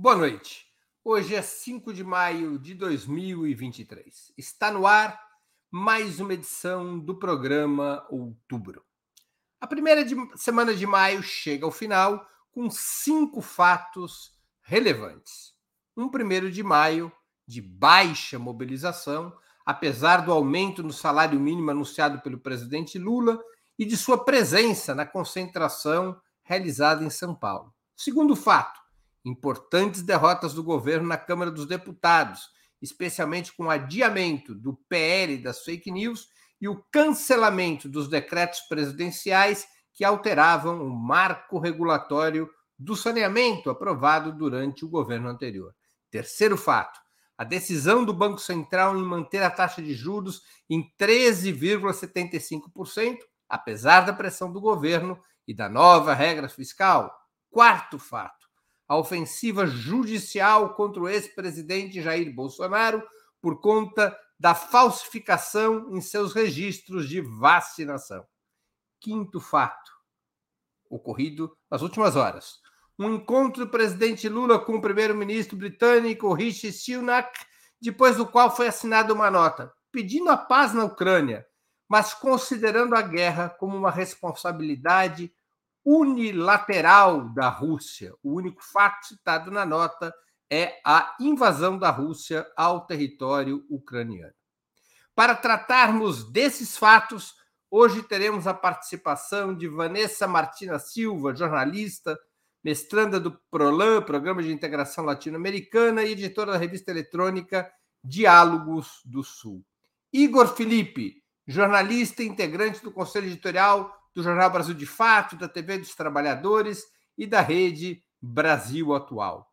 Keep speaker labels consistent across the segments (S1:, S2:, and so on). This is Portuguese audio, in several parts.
S1: Boa noite. Hoje é 5 de maio de 2023. Está no ar mais uma edição do programa Outubro. A primeira de, semana de maio chega ao final com cinco fatos relevantes. Um primeiro de maio de baixa mobilização, apesar do aumento no salário mínimo anunciado pelo presidente Lula e de sua presença na concentração realizada em São Paulo. Segundo fato, importantes derrotas do governo na Câmara dos Deputados, especialmente com o adiamento do PL das fake news e o cancelamento dos decretos presidenciais que alteravam o marco regulatório do saneamento aprovado durante o governo anterior. Terceiro fato: a decisão do Banco Central em manter a taxa de juros em 13,75%, apesar da pressão do governo e da nova regra fiscal. Quarto fato: a ofensiva judicial contra o ex-presidente Jair Bolsonaro por conta da falsificação em seus registros de vacinação. Quinto fato, ocorrido nas últimas horas. Um encontro do presidente Lula com o primeiro-ministro britânico Rishi Sunak, depois do qual foi assinada uma nota pedindo a paz na Ucrânia, mas considerando a guerra como uma responsabilidade unilateral da Rússia. O único fato citado na nota é a invasão da Rússia ao território ucraniano. Para tratarmos desses fatos, hoje teremos a participação de Vanessa Martina Silva, jornalista, mestranda do PROLAN, Programa de Integração Latino-Americana, e editora da revista eletrônica Diálogos do Sul. Igor Felipe, jornalista integrante do Conselho Editorial do Jornal Brasil de Fato, da TV dos Trabalhadores e da Rede Brasil Atual.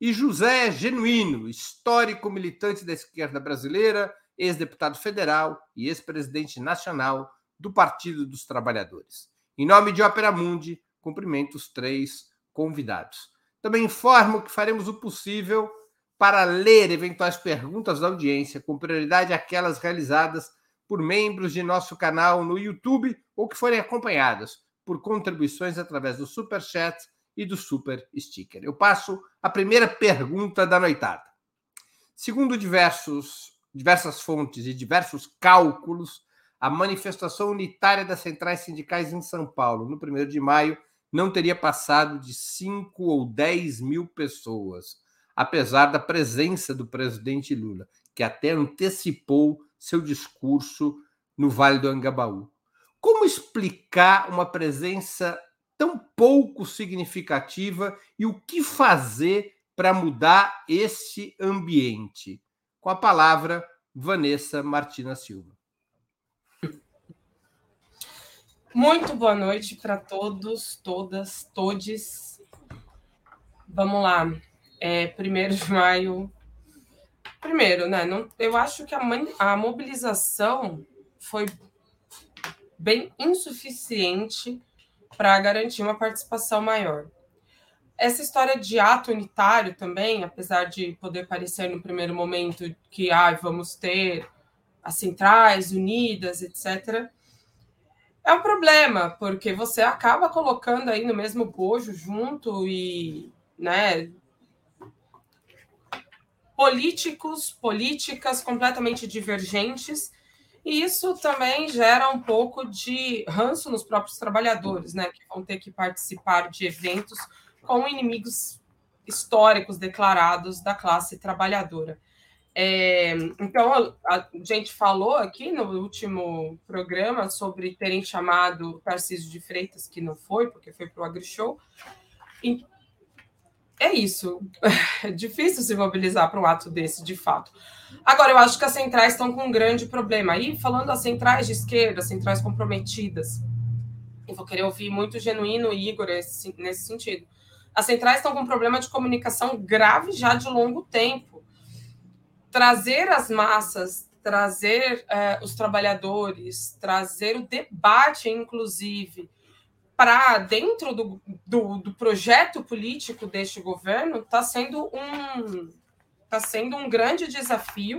S1: E José Genuíno, histórico militante da esquerda brasileira, ex-deputado federal e ex-presidente nacional do Partido dos Trabalhadores. Em nome de Ópera Mundi, cumprimento os três convidados. Também informo que faremos o possível para ler eventuais perguntas da audiência, com prioridade aquelas realizadas por membros de nosso canal no YouTube ou que forem acompanhadas por contribuições através do Super Chat e do Super Sticker. Eu passo a primeira pergunta da noitada. Segundo diversos, diversas fontes e diversos cálculos, a manifestação unitária das centrais sindicais em São Paulo, no 1 de maio, não teria passado de 5 ou 10 mil pessoas, apesar da presença do presidente Lula, que até antecipou seu discurso no Vale do Angabaú. Como explicar uma presença tão pouco significativa e o que fazer para mudar esse ambiente? Com a palavra, Vanessa Martina Silva.
S2: Muito boa noite para todos, todas, todes. Vamos lá. É, primeiro de maio Primeiro, né? Não, eu acho que a, a mobilização foi bem insuficiente para garantir uma participação maior. Essa história de ato unitário também, apesar de poder parecer no primeiro momento que ah, vamos ter as centrais unidas, etc., é um problema, porque você acaba colocando aí no mesmo bojo junto e né, políticos, políticas completamente divergentes, e isso também gera um pouco de ranço nos próprios trabalhadores, né, que vão ter que participar de eventos com inimigos históricos declarados da classe trabalhadora. É, então, a gente falou aqui no último programa sobre terem chamado Tarcísio de Freitas, que não foi, porque foi para o AgriShow, é isso. É difícil se mobilizar para um ato desse, de fato. Agora, eu acho que as centrais estão com um grande problema. Aí, falando das centrais de esquerda, centrais comprometidas, eu vou querer ouvir muito genuíno Igor nesse, nesse sentido. As centrais estão com um problema de comunicação grave já de longo tempo. Trazer as massas, trazer eh, os trabalhadores, trazer o debate, inclusive, para dentro do, do, do, projeto político deste governo está sendo um está sendo um grande desafio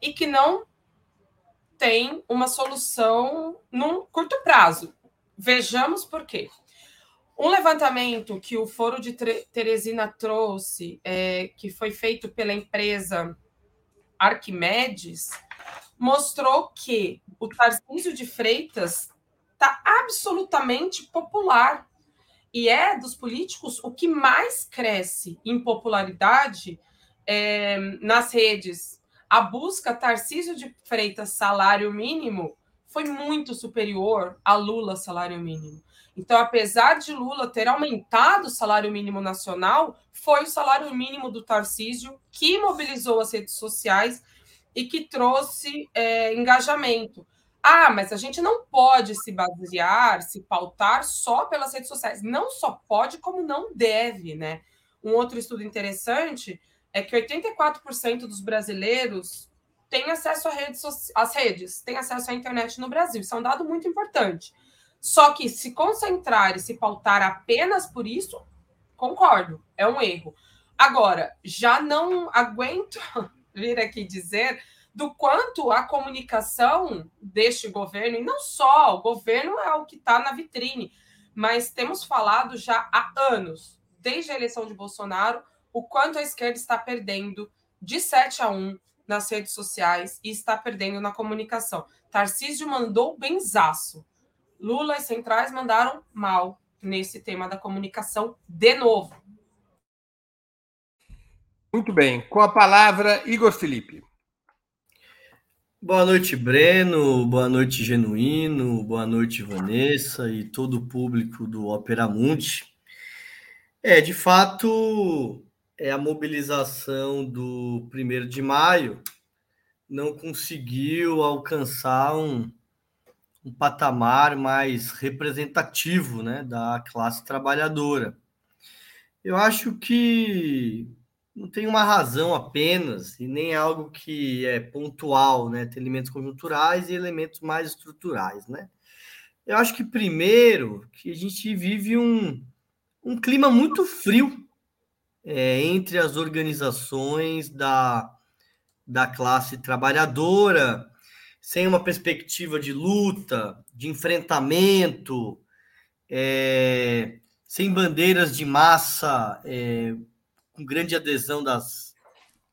S2: e que não tem uma solução num curto prazo. Vejamos por quê. Um levantamento que o Foro de Teresina trouxe, é, que foi feito pela empresa Arquimedes, mostrou que o Tarcísio de Freitas está absolutamente popular e é dos políticos o que mais cresce em popularidade é, nas redes. A busca Tarcísio de Freitas salário mínimo foi muito superior a Lula salário mínimo. Então, apesar de Lula ter aumentado o salário mínimo nacional, foi o salário mínimo do Tarcísio que mobilizou as redes sociais e que trouxe é, engajamento. Ah, mas a gente não pode se basear, se pautar só pelas redes sociais. Não só pode, como não deve, né? Um outro estudo interessante é que 84% dos brasileiros têm acesso redes, às redes, têm acesso à internet no Brasil. Isso é um dado muito importante. Só que se concentrar e se pautar apenas por isso, concordo, é um erro. Agora, já não aguento vir aqui dizer do quanto a comunicação deste governo, e não só, o governo é o que está na vitrine, mas temos falado já há anos, desde a eleição de Bolsonaro, o quanto a esquerda está perdendo de 7 a 1 nas redes sociais e está perdendo na comunicação. Tarcísio mandou benzaço. Lula e centrais mandaram mal nesse tema da comunicação de novo.
S1: Muito bem. Com a palavra, Igor Felipe.
S3: Boa noite, Breno. Boa noite, Genuíno. Boa noite, Vanessa e todo o público do Opera Mundi. É, de fato, é a mobilização do 1 de maio não conseguiu alcançar um, um patamar mais representativo né, da classe trabalhadora. Eu acho que não tem uma razão apenas, e nem algo que é pontual, né? Tem elementos conjunturais e elementos mais estruturais, né? Eu acho que, primeiro, que a gente vive um, um clima muito frio é, entre as organizações da, da classe trabalhadora, sem uma perspectiva de luta, de enfrentamento, é, sem bandeiras de massa é, com grande adesão das,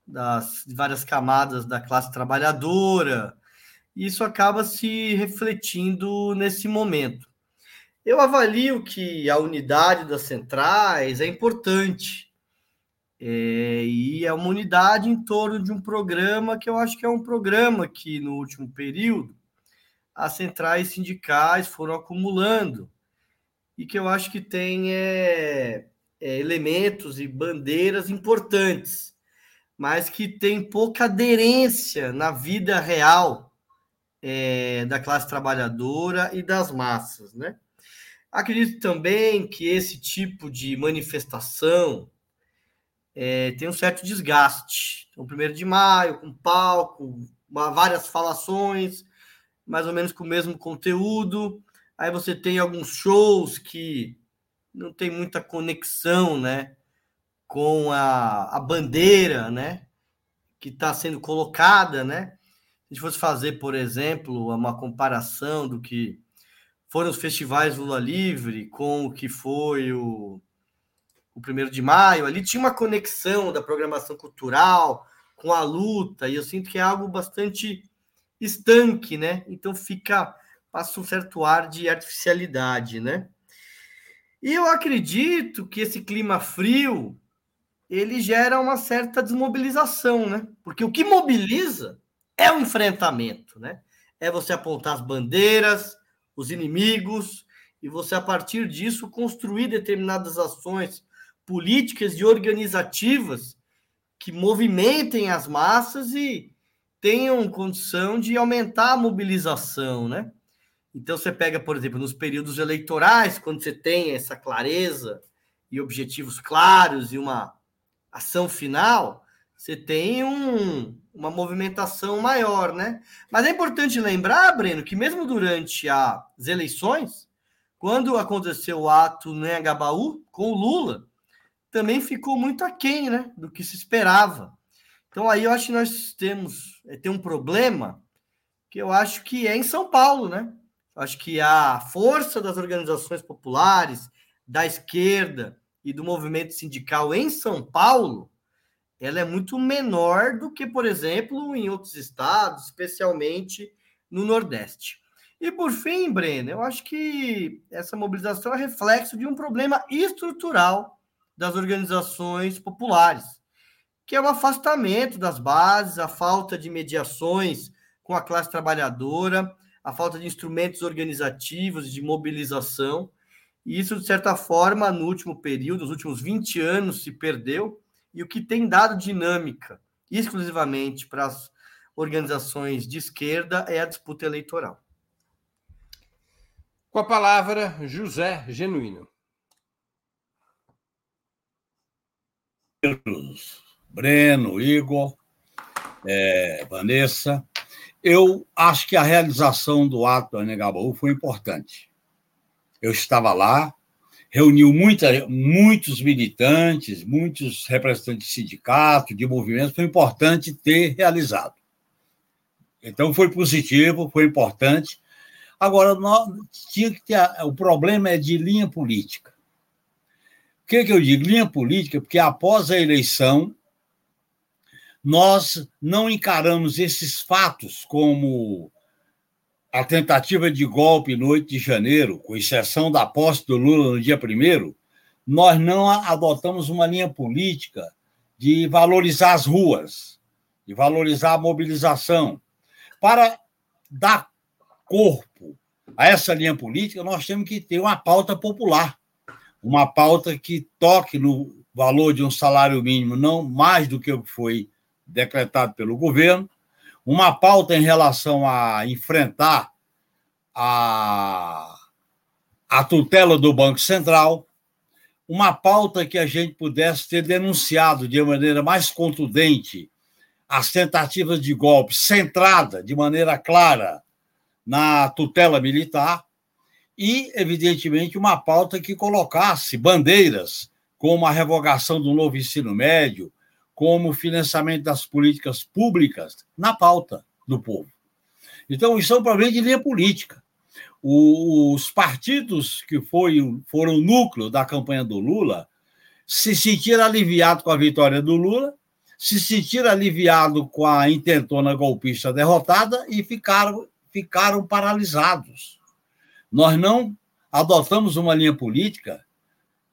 S3: das várias camadas da classe trabalhadora. Isso acaba se refletindo nesse momento. Eu avalio que a unidade das centrais é importante. É, e é uma unidade em torno de um programa que eu acho que é um programa que, no último período, as centrais sindicais foram acumulando e que eu acho que tem é, é, elementos e bandeiras importantes, mas que tem pouca aderência na vida real é, da classe trabalhadora e das massas, né? Acredito também que esse tipo de manifestação é, tem um certo desgaste. Então, primeiro de maio, com palco, várias falações, mais ou menos com o mesmo conteúdo. Aí você tem alguns shows que não tem muita conexão, né, com a, a bandeira, né, que está sendo colocada, né. Se a gente fosse fazer, por exemplo, uma comparação do que foram os festivais Lula Livre com o que foi o, o primeiro de maio, ali tinha uma conexão da programação cultural com a luta, e eu sinto que é algo bastante estanque, né? Então fica, passa um certo ar de artificialidade, né? E eu acredito que esse clima frio ele gera uma certa desmobilização, né? Porque o que mobiliza é o enfrentamento, né? É você apontar as bandeiras, os inimigos, e você, a partir disso, construir determinadas ações políticas e organizativas que movimentem as massas e tenham condição de aumentar a mobilização, né? Então, você pega, por exemplo, nos períodos eleitorais, quando você tem essa clareza e objetivos claros e uma ação final, você tem um, uma movimentação maior, né? Mas é importante lembrar, Breno, que mesmo durante as eleições, quando aconteceu o ato no Engabaú com o Lula, também ficou muito aquém né, do que se esperava. Então aí eu acho que nós temos é, tem um problema que eu acho que é em São Paulo, né? Acho que a força das organizações populares, da esquerda e do movimento sindical em São Paulo, ela é muito menor do que, por exemplo, em outros estados, especialmente no Nordeste. E por fim, Breno, eu acho que essa mobilização é reflexo de um problema estrutural das organizações populares, que é o afastamento das bases, a falta de mediações com a classe trabalhadora, a falta de instrumentos organizativos de mobilização. E isso, de certa forma, no último período, nos últimos 20 anos, se perdeu. E o que tem dado dinâmica exclusivamente para as organizações de esquerda é a disputa eleitoral.
S1: Com a palavra, José Genuíno.
S4: Breno, Igor, é, Vanessa, eu acho que a realização do ato do Anegabaú foi importante. Eu estava lá, reuniu muita, muitos militantes, muitos representantes de sindicatos, de movimentos, foi importante ter realizado. Então, foi positivo, foi importante. Agora, nós, tinha que ter. O problema é de linha política. O que, que eu digo? Linha política, porque após a eleição, nós não encaramos esses fatos como a tentativa de golpe no 8 de janeiro, com exceção da posse do Lula no dia 1, nós não adotamos uma linha política de valorizar as ruas, de valorizar a mobilização. Para dar corpo a essa linha política, nós temos que ter uma pauta popular, uma pauta que toque no valor de um salário mínimo, não mais do que foi decretado pelo governo, uma pauta em relação a enfrentar a, a tutela do Banco Central, uma pauta que a gente pudesse ter denunciado de maneira mais contundente as tentativas de golpe centrada de maneira clara na tutela militar e, evidentemente, uma pauta que colocasse bandeiras como a revogação do novo ensino médio, como financiamento das políticas públicas na pauta do povo. Então, isso é um problema de linha política. Os partidos que foi, foram o núcleo da campanha do Lula se sentiram aliviados com a vitória do Lula, se sentiram aliviados com a intentona golpista derrotada e ficaram, ficaram paralisados. Nós não adotamos uma linha política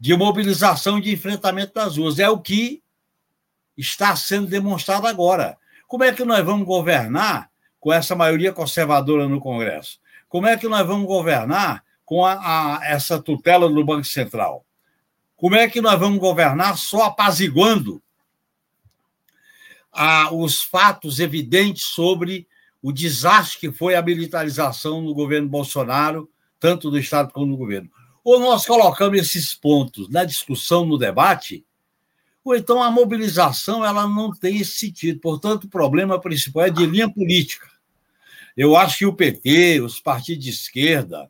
S4: de mobilização de enfrentamento das ruas. É o que está sendo demonstrado agora. Como é que nós vamos governar com essa maioria conservadora no Congresso? Como é que nós vamos governar com a, a, essa tutela do Banco Central? Como é que nós vamos governar só apaziguando a, os fatos evidentes sobre o desastre que foi a militarização no governo Bolsonaro, tanto do Estado como do governo? Ou nós colocamos esses pontos na discussão, no debate, ou então a mobilização ela não tem esse sentido. Portanto, o problema principal é de linha política. Eu acho que o PT, os partidos de esquerda,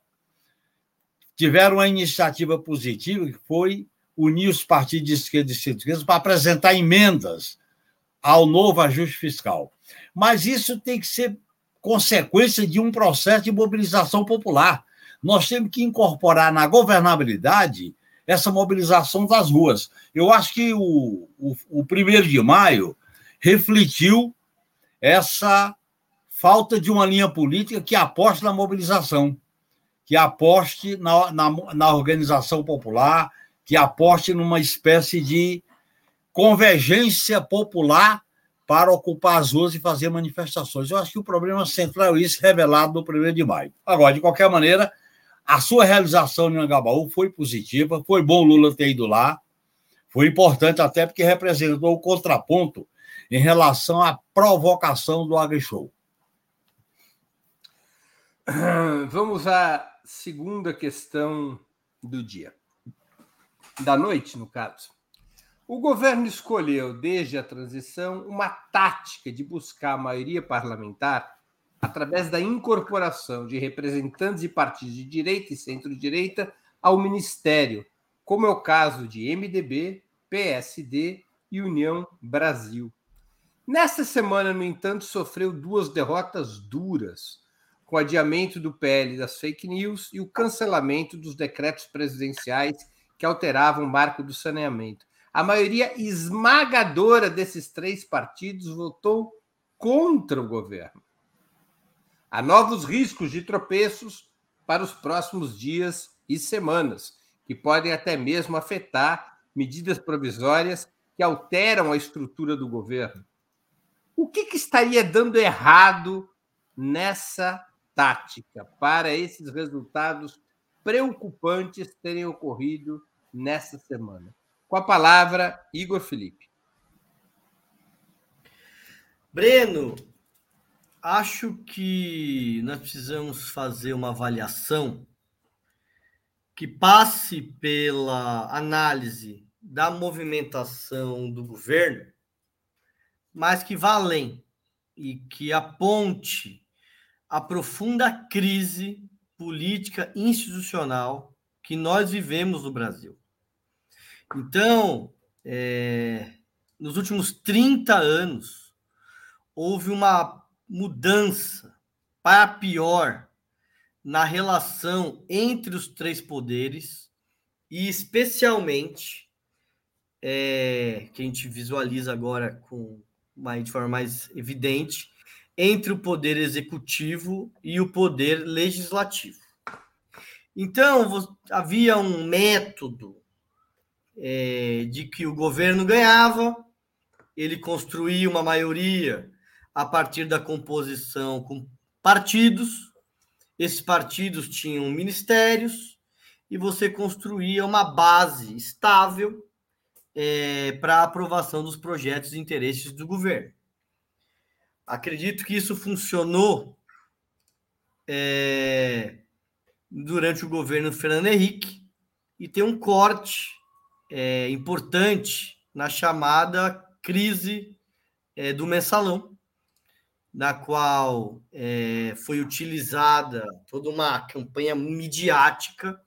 S4: tiveram uma iniciativa positiva que foi unir os partidos de esquerda e centro-esquerda para apresentar emendas ao novo ajuste fiscal. Mas isso tem que ser consequência de um processo de mobilização popular. Nós temos que incorporar na governabilidade essa mobilização das ruas. Eu acho que o, o, primeiro de maio refletiu essa falta de uma linha política que aposte na mobilização, que aposte na, na, na organização popular, que aposte numa espécie de convergência popular para ocupar as ruas e fazer manifestações. Eu acho que o problema central é isso, revelado no primeiro de maio. Agora, de qualquer maneira, a sua realização no Angabaú foi positiva, foi bom Lula ter ido lá, foi importante até porque representou o contraponto em relação à provocação do AgriShow.
S1: Vamos à segunda questão do dia. Da noite, no caso. O governo escolheu, desde a transição, uma tática de buscar a maioria parlamentar através da incorporação de representantes de partidos de direita e centro-direita ao ministério, como é o caso de MDB, PSD e União Brasil. Nesta semana, no entanto, sofreu duas derrotas duras, com o adiamento do PL das fake news e o cancelamento dos decretos presidenciais que alteravam o marco do saneamento. A maioria esmagadora desses três partidos votou contra o governo. Há novos riscos de tropeços para os próximos dias e semanas, que podem até mesmo afetar medidas provisórias que alteram a estrutura do governo. O que, que estaria dando errado nessa tática para esses resultados preocupantes terem ocorrido nessa semana? Com a palavra, Igor Felipe.
S3: Breno, acho que nós precisamos fazer uma avaliação que passe pela análise da movimentação do governo, mas que vá além e que aponte a profunda crise política institucional que nós vivemos no Brasil. Então, é, nos últimos 30 anos, houve uma mudança para pior na relação entre os três poderes e, especialmente, é, que a gente visualiza agora com mais, de forma mais evidente, entre o poder executivo e o poder legislativo. Então, havia um método é, de que o governo ganhava, ele construía uma maioria a partir da composição com partidos, esses partidos tinham ministérios, e você construía uma base estável é, para aprovação dos projetos e interesses do governo. Acredito que isso funcionou é, durante o governo Fernando Henrique e tem um corte é, importante na chamada crise é, do mensalão, na qual é, foi utilizada toda uma campanha midiática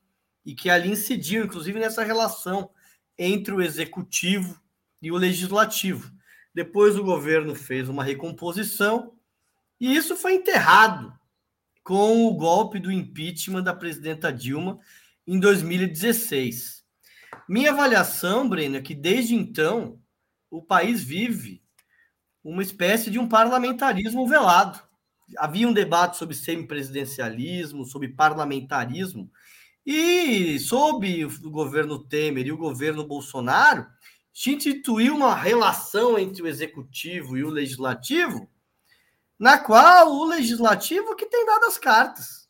S3: e que ali incidiu, inclusive, nessa relação entre o executivo e o legislativo. Depois o governo fez uma recomposição e isso foi enterrado com o golpe do impeachment da presidenta Dilma em 2016. Minha avaliação, Breno, é que desde então o país vive uma espécie de um parlamentarismo velado. Havia um debate sobre semipresidencialismo, sobre parlamentarismo, e sob o governo Temer e o governo Bolsonaro, se instituiu uma relação entre o executivo e o legislativo, na qual o legislativo que tem dado as cartas.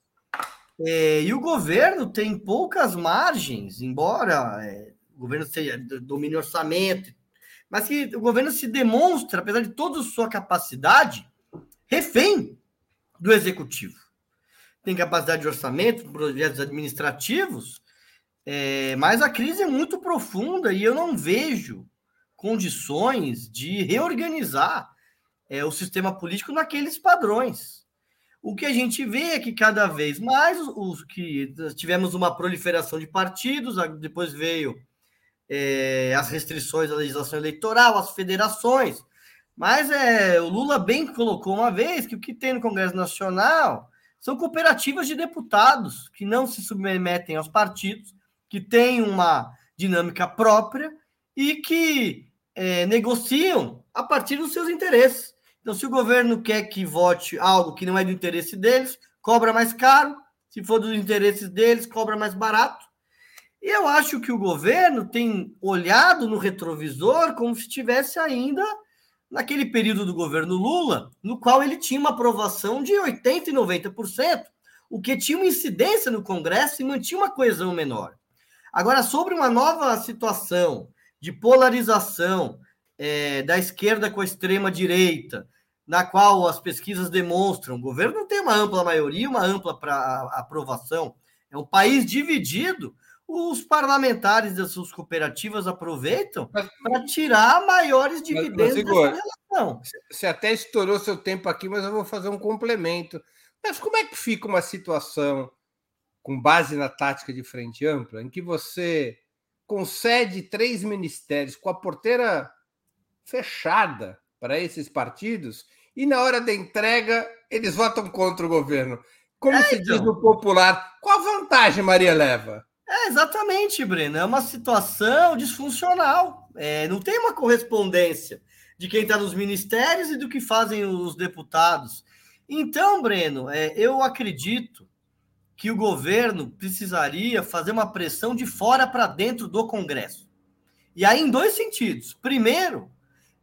S3: É, e o governo tem poucas margens, embora é, o governo seja, domine orçamento, mas que o governo se demonstra, apesar de toda a sua capacidade, refém do executivo. Tem capacidade de orçamento, projetos administrativos, é, mas a crise é muito profunda e eu não vejo condições de reorganizar é, o sistema político naqueles padrões. O que a gente vê é que cada vez mais os que tivemos uma proliferação de partidos, depois veio é, as restrições à legislação eleitoral, as federações. Mas é, o Lula bem colocou uma vez que o que tem no Congresso Nacional são cooperativas de deputados que não se submetem aos partidos, que têm uma dinâmica própria e que é, negociam a partir dos seus interesses. Então, se o governo quer que vote algo que não é do interesse deles, cobra mais caro. Se for dos interesses deles, cobra mais barato. E eu acho que o governo tem olhado no retrovisor como se estivesse ainda naquele período do governo Lula, no qual ele tinha uma aprovação de 80% e 90%, o que tinha uma incidência no Congresso e mantinha uma coesão menor. Agora, sobre uma nova situação de polarização é, da esquerda com a extrema direita, na qual as pesquisas demonstram o governo não tem uma ampla maioria, uma ampla para aprovação. É um país dividido. Os parlamentares das suas cooperativas aproveitam para tirar maiores dividendos mas, mas, Igor, dessa relação.
S1: Você até estourou seu tempo aqui, mas eu vou fazer um complemento. Mas como é que fica uma situação com base na tática de frente ampla, em que você concede três ministérios com a porteira fechada para esses partidos e na hora da entrega eles votam contra o governo. Como é, se diz então. no popular, qual a vantagem Maria leva?
S3: É, exatamente, Breno. É uma situação disfuncional. É, não tem uma correspondência de quem está nos ministérios e do que fazem os deputados. Então, Breno, é, eu acredito que o governo precisaria fazer uma pressão de fora para dentro do Congresso. E aí, em dois sentidos. Primeiro,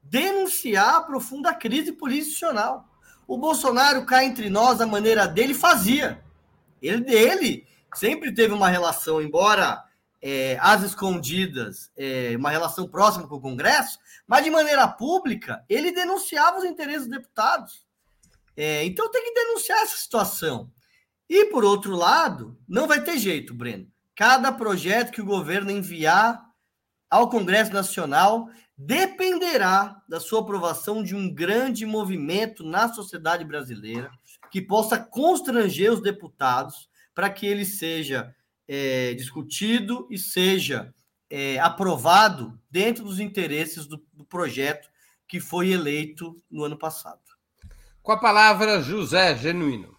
S3: denunciar a profunda crise político O Bolsonaro, cá entre nós, a maneira dele, fazia. Ele, dele sempre teve uma relação, embora é, às escondidas, é, uma relação próxima com o Congresso, mas de maneira pública, ele denunciava os interesses dos deputados. É, então tem que denunciar essa situação. E, por outro lado, não vai ter jeito, Breno. Cada projeto que o governo enviar ao Congresso Nacional dependerá da sua aprovação de um grande movimento na sociedade brasileira que possa constranger os deputados para que ele seja é, discutido e seja é, aprovado dentro dos interesses do, do projeto que foi eleito no ano passado.
S1: Com a palavra, José Genuíno.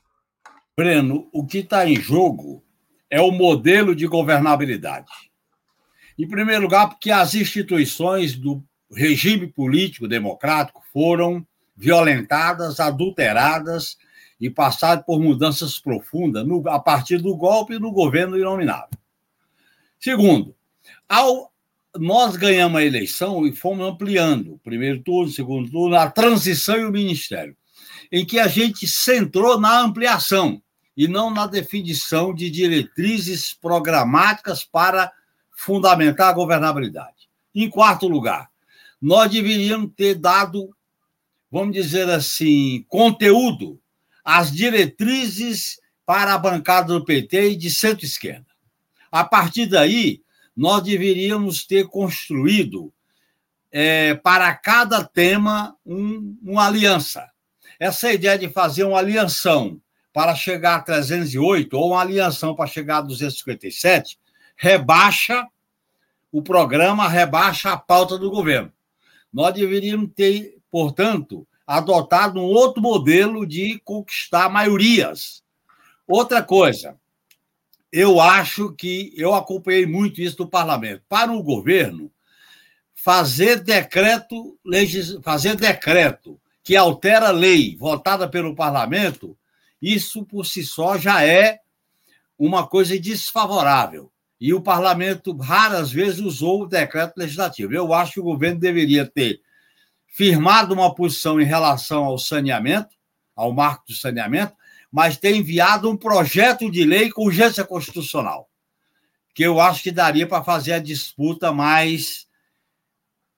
S4: Breno, o que está em jogo é o modelo de governabilidade. Em primeiro lugar, porque as instituições do regime político democrático foram violentadas, adulteradas e passaram por mudanças profundas no, a partir do golpe no governo inominável. Segundo, ao, nós ganhamos a eleição e fomos ampliando, primeiro turno, segundo turno, a transição e o ministério, em que a gente centrou na ampliação e não na definição de diretrizes programáticas para fundamentar a governabilidade. Em quarto lugar, nós deveríamos ter dado, vamos dizer assim, conteúdo às diretrizes para a bancada do PT e de centro-esquerda. A partir daí, nós deveríamos ter construído é, para cada tema um, uma aliança. Essa ideia de fazer uma alianção para chegar a 308 ou uma alianção para chegar a 257 rebaixa o programa, rebaixa a pauta do governo. Nós deveríamos ter, portanto, adotado um outro modelo de conquistar maiorias. Outra coisa, eu acho que eu acompanhei muito isso do parlamento. Para o governo, fazer decreto, fazer decreto que altera lei votada pelo parlamento, isso por si só já é uma coisa desfavorável. E o parlamento raras vezes usou o decreto legislativo. Eu acho que o governo deveria ter firmado uma posição em relação ao saneamento, ao marco do saneamento, mas ter enviado um projeto de lei com urgência constitucional, que eu acho que daria para fazer a disputa mais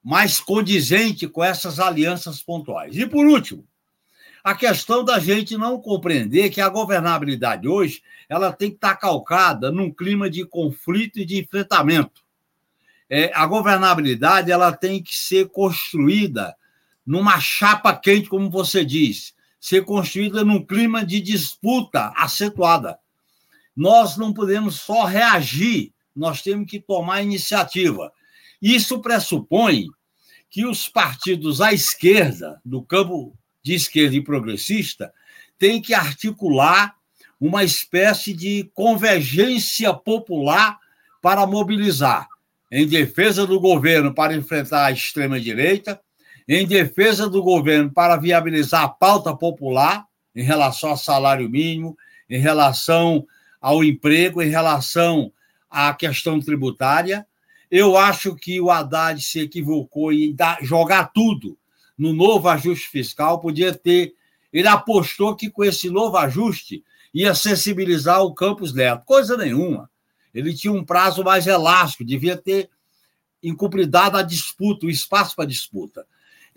S4: mais condizente com essas alianças pontuais. E por último, a questão da gente não compreender que a governabilidade hoje ela tem que estar calcada num clima de conflito e de enfrentamento. É, a governabilidade ela tem que ser construída numa chapa quente, como você diz, ser construída num clima de disputa acentuada. Nós não podemos só reagir, nós temos que tomar iniciativa. Isso pressupõe que os partidos à esquerda, do campo de esquerda e progressista, têm que articular uma espécie de convergência popular para mobilizar em defesa do governo para enfrentar a extrema-direita, em defesa do governo para viabilizar a pauta popular em relação ao salário mínimo, em relação ao emprego, em relação à questão tributária. Eu acho que o Haddad se equivocou em dar, jogar tudo no novo ajuste fiscal, podia ter. Ele apostou que com esse novo ajuste ia sensibilizar o Campos Neto. Coisa nenhuma. Ele tinha um prazo mais elástico, devia ter incumpridado a disputa, o espaço para disputa.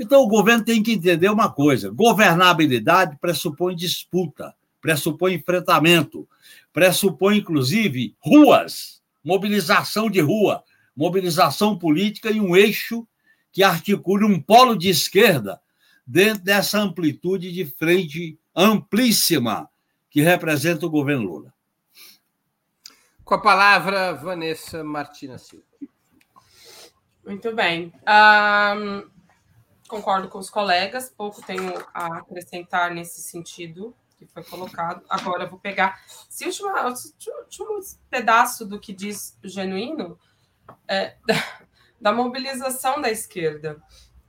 S4: Então, o governo tem que entender uma coisa: governabilidade pressupõe disputa, pressupõe enfrentamento, pressupõe, inclusive, ruas, mobilização de rua, mobilização política e um eixo que articule um polo de esquerda dentro dessa amplitude de frente amplíssima que representa o governo Lula.
S1: Com a palavra, Vanessa Martina Silva.
S2: Muito bem. Um, concordo com os colegas, pouco tenho a acrescentar nesse sentido. que foi colocado. Agora vou pegar esse último, último pedaço do que diz o genuíno é, da, da mobilização da esquerda.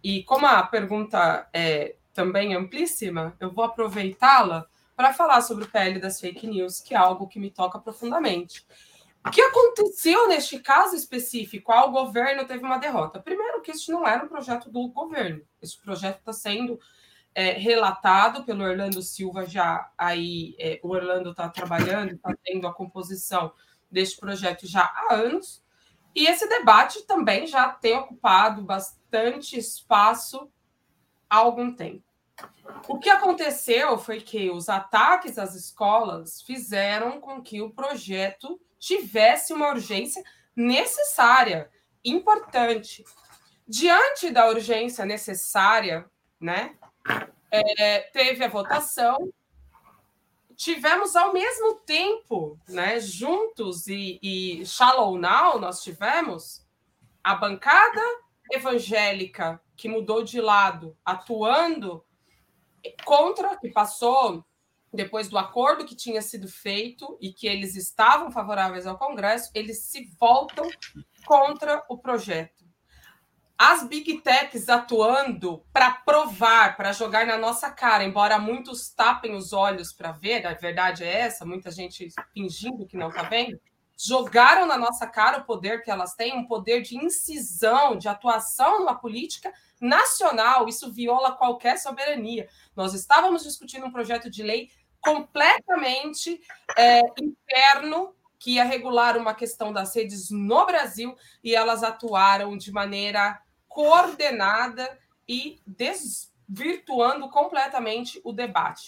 S2: E como a pergunta é também amplíssima, eu vou aproveitá-la para falar sobre o PL das fake news, que é algo que me toca profundamente. O que aconteceu neste caso específico? Ao governo teve uma derrota. Primeiro, que isso não era um projeto do governo. Esse projeto está sendo é, relatado pelo Orlando Silva já aí. É, o Orlando está trabalhando, está tendo a composição deste projeto já há anos. E esse debate também já tem ocupado bastante espaço há algum tempo. O que aconteceu foi que os ataques às escolas fizeram com que o projeto tivesse uma urgência necessária, importante. Diante da urgência necessária, né, é, teve a votação, tivemos ao mesmo tempo, né, juntos e, e Now, nós tivemos a bancada evangélica que mudou de lado, atuando contra, que passou depois do acordo que tinha sido feito e que eles estavam favoráveis ao Congresso, eles se voltam contra o projeto. As big techs atuando para provar, para jogar na nossa cara, embora muitos tapem os olhos para ver, a verdade é essa, muita gente fingindo que não está vendo, jogaram na nossa cara o poder que elas têm, um poder de incisão, de atuação numa política nacional. Isso viola qualquer soberania. Nós estávamos discutindo um projeto de lei completamente é, interno que ia regular uma questão das redes no Brasil e elas atuaram de maneira coordenada e desvirtuando completamente o debate.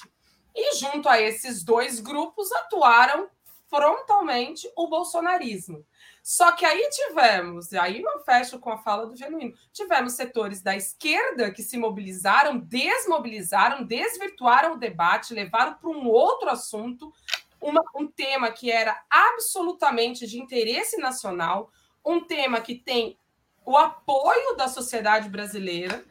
S2: E junto a esses dois grupos atuaram frontalmente o bolsonarismo. Só que aí tivemos, e aí eu fecho com a fala do Genuíno, tivemos setores da esquerda que se mobilizaram, desmobilizaram, desvirtuaram o debate, levaram para um outro assunto, uma, um tema que era absolutamente de interesse nacional, um tema que tem o apoio da sociedade brasileira,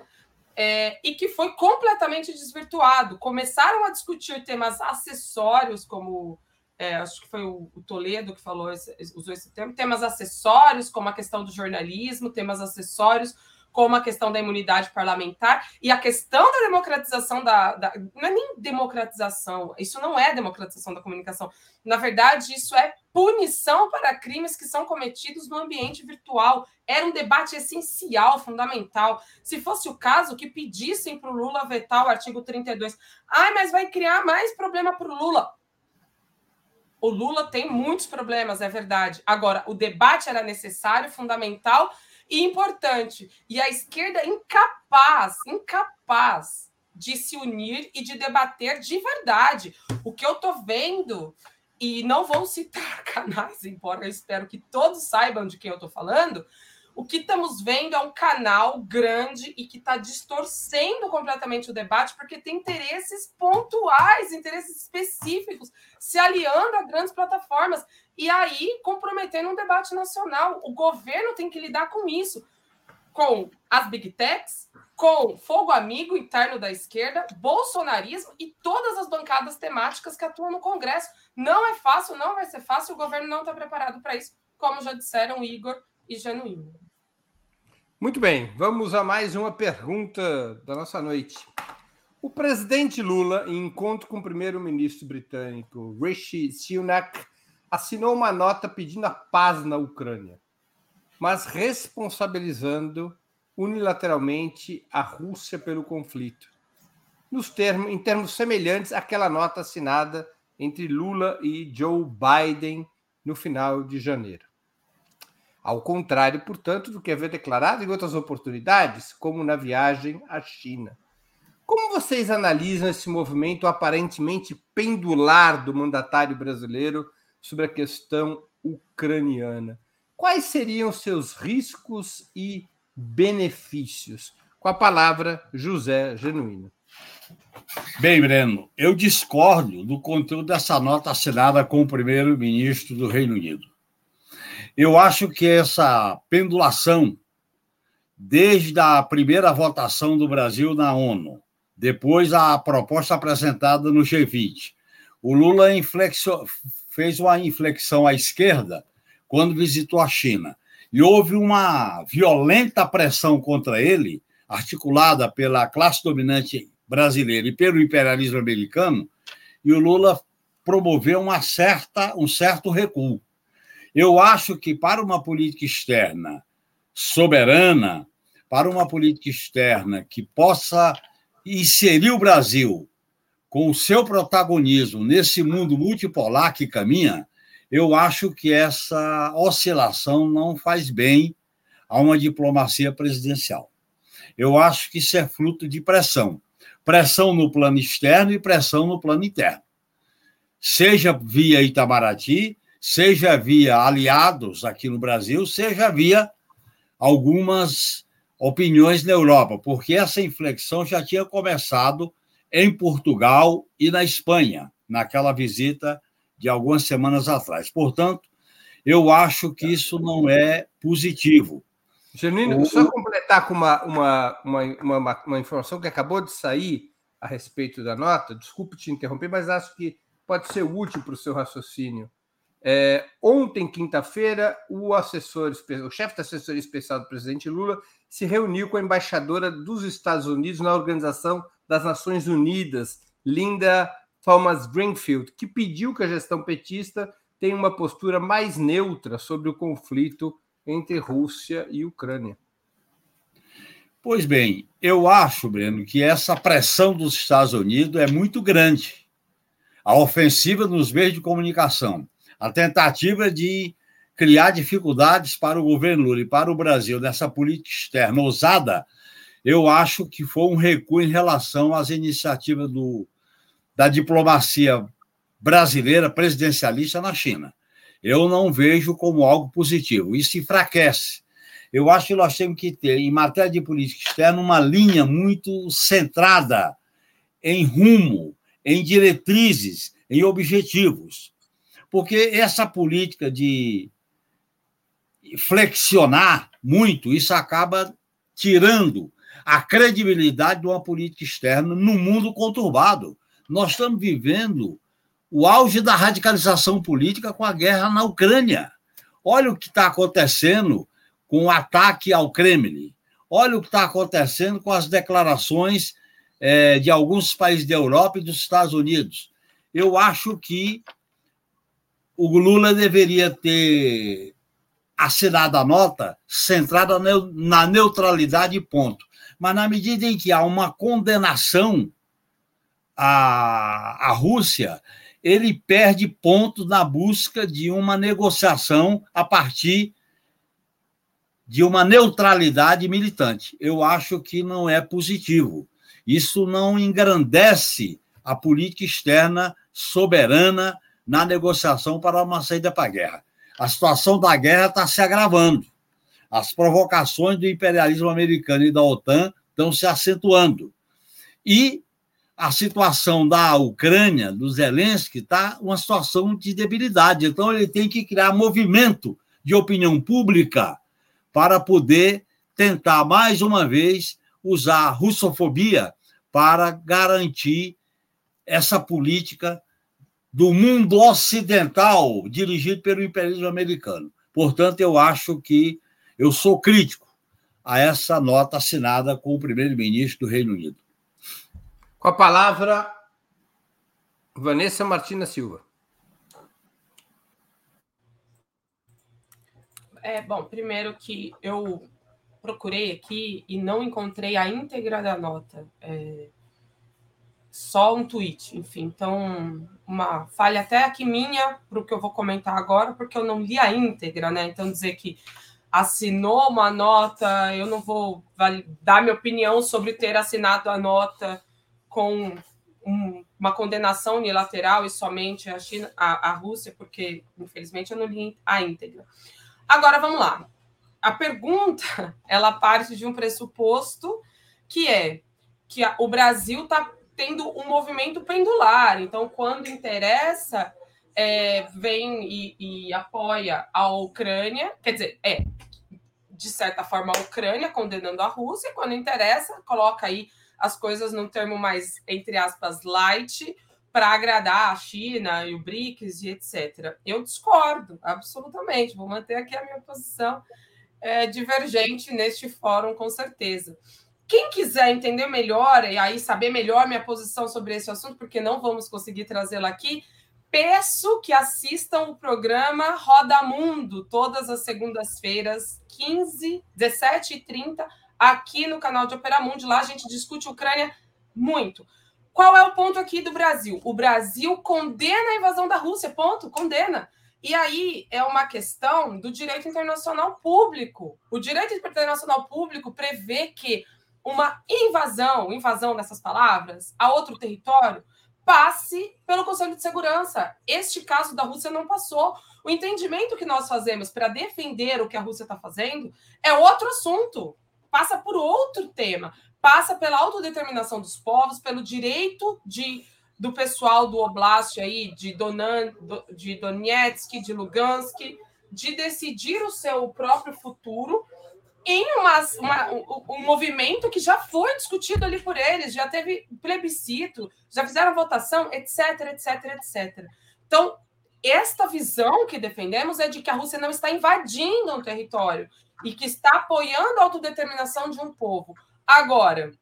S2: é, e que foi completamente desvirtuado. Começaram a discutir temas acessórios, como é, acho que foi o, o, Toledo que falou, usou esse termo, temas acessórios, como a questão do jornalismo, temas acessórios, como a questão da imunidade parlamentar e a questão da democratização da, da, Não é nem democratização, isso não é democratização da comunicação. Na verdade, isso é punição para crimes que são cometidos no ambiente virtual. Era um debate essencial, fundamental. Se fosse o caso, que pedissem para o Lula vetar o artigo 32. Ai, mas vai criar mais problema para o Lula o Lula tem muitos problemas, é verdade. Agora, o debate era necessário, fundamental e importante. E a esquerda incapaz, incapaz de se unir e de debater de verdade. O que eu estou vendo, e não vou citar canais, embora eu espero que todos saibam de quem eu estou falando, o que estamos vendo é um canal grande e que está distorcendo completamente o debate, porque tem interesses pontuais, interesses específicos, se aliando a grandes plataformas e aí comprometendo um debate nacional. O governo tem que lidar com isso, com as big techs, com fogo amigo interno da esquerda, bolsonarismo e todas as bancadas temáticas que atuam no Congresso. Não é fácil, não vai ser fácil, o governo não está preparado para isso, como já disseram Igor e Genuíno.
S1: Muito bem, vamos a mais uma pergunta da nossa noite. O presidente Lula, em encontro com o primeiro-ministro britânico Rishi Sunak, assinou uma nota pedindo a paz na Ucrânia, mas responsabilizando unilateralmente a Rússia pelo conflito, nos termos, em termos semelhantes àquela nota assinada entre Lula e Joe Biden no final de janeiro. Ao contrário, portanto, do que havia declarado em outras oportunidades, como na viagem à China. Como vocês analisam esse movimento aparentemente pendular do mandatário brasileiro sobre a questão ucraniana? Quais seriam seus riscos e benefícios? Com a palavra, José Genuíno.
S4: Bem, Breno, eu discordo do conteúdo dessa nota assinada com o primeiro-ministro do Reino Unido. Eu acho que essa pendulação, desde a primeira votação do Brasil na ONU, depois a proposta apresentada no G20, O Lula fez uma inflexão à esquerda quando visitou a China. E houve uma violenta pressão contra ele, articulada pela classe dominante brasileira e pelo imperialismo americano, e o Lula promoveu uma certa, um certo recuo. Eu acho que para uma política externa soberana, para uma política externa que possa inserir o Brasil com o seu protagonismo nesse mundo multipolar que caminha, eu acho que essa oscilação não faz bem a uma diplomacia presidencial. Eu acho que isso é fruto de pressão. Pressão no plano externo e pressão no plano interno. Seja via Itamaraty, seja via aliados aqui no Brasil, seja via algumas opiniões na Europa, porque essa inflexão já tinha começado em Portugal e na Espanha, naquela visita de algumas semanas atrás. Portanto, eu acho que isso não é positivo.
S1: Genuíno, o... só completar com uma, uma, uma, uma, uma informação que acabou de sair a respeito da nota, desculpe te interromper, mas acho que pode ser útil para o seu raciocínio. É, ontem, quinta-feira, o assessor, o chefe da assessoria especial do presidente Lula se reuniu com a embaixadora dos Estados Unidos na Organização das Nações Unidas, Linda Thomas Greenfield, que pediu que a gestão petista tenha uma postura mais neutra sobre o conflito entre Rússia e Ucrânia.
S4: Pois bem, eu acho, Breno, que essa pressão dos Estados Unidos é muito grande. A ofensiva nos meios de comunicação, a tentativa de criar dificuldades para o governo Lula e para o Brasil nessa política externa ousada, eu acho que foi um recuo em relação às iniciativas do, da diplomacia brasileira presidencialista na China. Eu não vejo como algo positivo. Isso enfraquece. Eu acho que nós temos que ter, em matéria de política externa, uma linha muito centrada em rumo, em diretrizes, em objetivos. Porque essa política de flexionar muito, isso acaba tirando a credibilidade de uma política externa no mundo conturbado. Nós estamos vivendo o auge da radicalização política com a guerra na Ucrânia. Olha o que está acontecendo com o ataque ao Kremlin. Olha o que está acontecendo com as declarações é, de alguns países da Europa e dos Estados Unidos. Eu acho que o Lula deveria ter assinado a nota centrada na neutralidade, ponto. Mas na medida em que há uma condenação à, à Rússia, ele perde pontos na busca de uma negociação a partir de uma neutralidade militante. Eu acho que não é positivo. Isso não engrandece a política externa soberana na negociação para uma saída para a guerra. A situação da guerra está se agravando. As provocações do imperialismo americano e da OTAN estão se acentuando. E a situação da Ucrânia, do Zelensky, está uma situação de debilidade. Então, ele tem que criar movimento de opinião pública para poder tentar, mais uma vez, usar a russofobia para garantir essa política do mundo ocidental dirigido pelo imperialismo americano. Portanto, eu acho que eu sou crítico a essa nota assinada com o primeiro-ministro do Reino Unido.
S1: Com a palavra, Vanessa Martina Silva.
S2: É, bom, primeiro que eu procurei aqui e não encontrei a íntegra da nota. É, só um tweet, enfim. Então, uma falha até aqui minha para o que eu vou comentar agora, porque eu não li a íntegra, né? Então, dizer que assinou uma nota, eu não vou dar minha opinião sobre ter assinado a nota com um, uma condenação unilateral e somente a, China, a, a Rússia, porque, infelizmente, eu não li a íntegra. Agora, vamos lá. A pergunta, ela parte de um pressuposto que é que o Brasil está tendo um movimento pendular. Então, quando interessa, é, vem e, e, apoia a Ucrânia, quer dizer, é, de certa forma, a Ucrânia condenando a Rússia, quando interessa, coloca aí as coisas num termo mais, entre aspas, light, para agradar a China e o BRICS e etc. Eu discordo, absolutamente. Vou manter aqui a minha posição é, divergente neste fórum, com certeza. Quem quiser entender melhor e aí saber melhor minha posição sobre esse assunto, porque não vamos conseguir trazê-la aqui, peço que assistam o programa Roda Mundo todas as segundas-feiras, 15, 17 e 30, aqui no canal de Opera Mundo. Lá a gente discute Ucrânia muito. Qual é o ponto aqui do Brasil? O Brasil condena a invasão da Rússia, ponto, condena. E aí é uma questão do direito internacional público. O direito internacional público prevê que uma invasão, invasão nessas palavras, a outro território, passe pelo Conselho de Segurança. Este caso da Rússia não passou. O entendimento que nós fazemos para defender o que a Rússia está fazendo é outro assunto, passa por outro tema, passa pela autodeterminação dos povos, pelo direito de do pessoal do Oblast aí, de, Donan, de Donetsk, de Lugansk, de decidir o seu próprio futuro em uma, uma, um, um movimento que já foi discutido ali por eles, já teve plebiscito, já fizeram votação, etc, etc, etc. Então, esta visão que defendemos é de que a Rússia não está invadindo um território e que está apoiando a autodeterminação de um povo. Agora,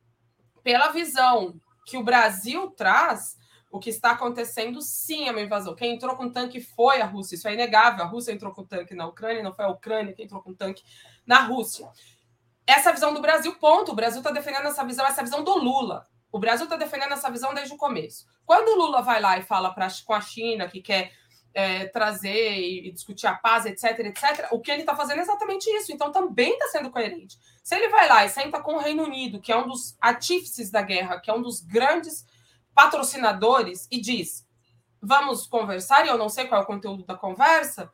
S2: pela visão que o Brasil traz, o que está acontecendo sim é uma invasão. Quem entrou com tanque foi a Rússia, isso é inegável. A Rússia entrou com tanque na Ucrânia, não foi a Ucrânia que entrou com tanque na Rússia. Essa visão do Brasil, ponto. O Brasil está defendendo essa visão, essa visão do Lula. O Brasil está defendendo essa visão desde o começo. Quando o Lula vai lá e fala pra, com a China que quer é, trazer e, e, discutir a paz, etc, etc, o que ele está fazendo é exatamente isso. Então também está sendo coerente. Se ele vai lá e senta com o Reino Unido, que é um dos artífices da guerra, que é um dos grandes patrocinadores, e diz: vamos conversar, e eu não sei qual é o conteúdo da conversa,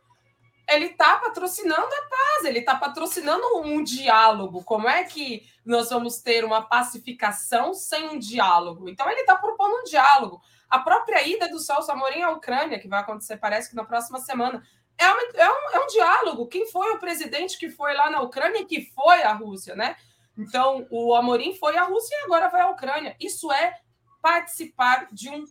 S2: ele está patrocinando a paz, ele está patrocinando um diálogo. Como é que nós vamos ter uma pacificação sem um diálogo? Então, ele está propondo um diálogo. A própria ida do Celso Amorim à Ucrânia, que vai acontecer, parece que na próxima semana, é, é, um, é um diálogo. Quem foi o presidente que foi lá na Ucrânia e que foi à Rússia, né? Então, o Amorim foi à Rússia e agora vai à Ucrânia. Isso é participar de um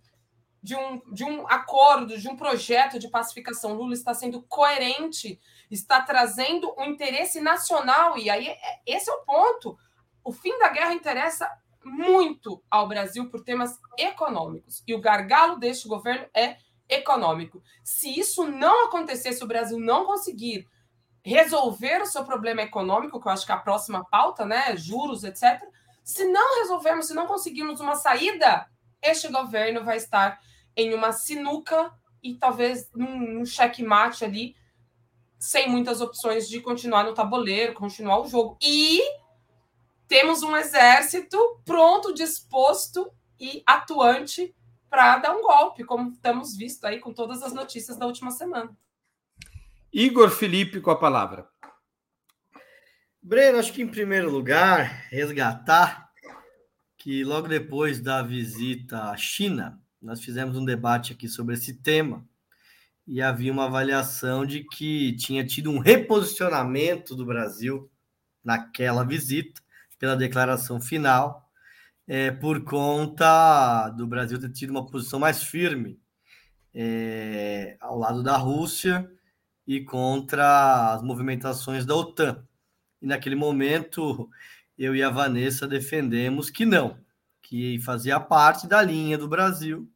S2: de um, de um acordo, de um projeto de pacificação. Lula está sendo coerente, está trazendo um interesse nacional, e aí é, esse é o ponto. O fim da guerra interessa muito ao Brasil por temas econômicos, e o gargalo deste governo é econômico. Se isso não acontecer, se o Brasil não conseguir resolver o seu problema econômico, que eu acho que é a próxima pauta, né, juros, etc. Se não resolvermos, se não conseguirmos uma saída, este governo vai estar em uma sinuca e talvez num, num checkmate ali, sem muitas opções de continuar no tabuleiro, continuar o jogo. E temos um exército pronto, disposto e atuante para dar um golpe, como estamos visto aí com todas as notícias da última semana.
S1: Igor Felipe com a palavra.
S3: Breno, acho que em primeiro lugar, resgatar que logo depois da visita à China, nós fizemos um debate aqui sobre esse tema e havia uma avaliação de que tinha tido um reposicionamento do Brasil naquela visita, pela declaração final, é, por conta do Brasil ter tido uma posição mais firme é, ao lado da Rússia e contra as movimentações da OTAN. E naquele momento, eu e a Vanessa defendemos que não, que fazia parte da linha do Brasil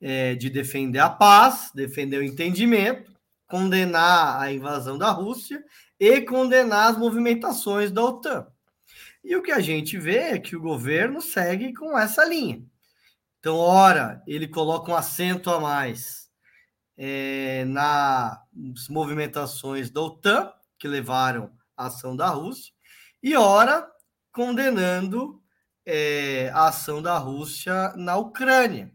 S3: é, de defender a paz, defender o entendimento, condenar a invasão da Rússia e condenar as movimentações da OTAN. E o que a gente vê é que o governo segue com essa linha. Então, ora, ele coloca um acento a mais é, nas movimentações da OTAN, que levaram à ação da Rússia, e ora, condenando é, a ação da Rússia na Ucrânia.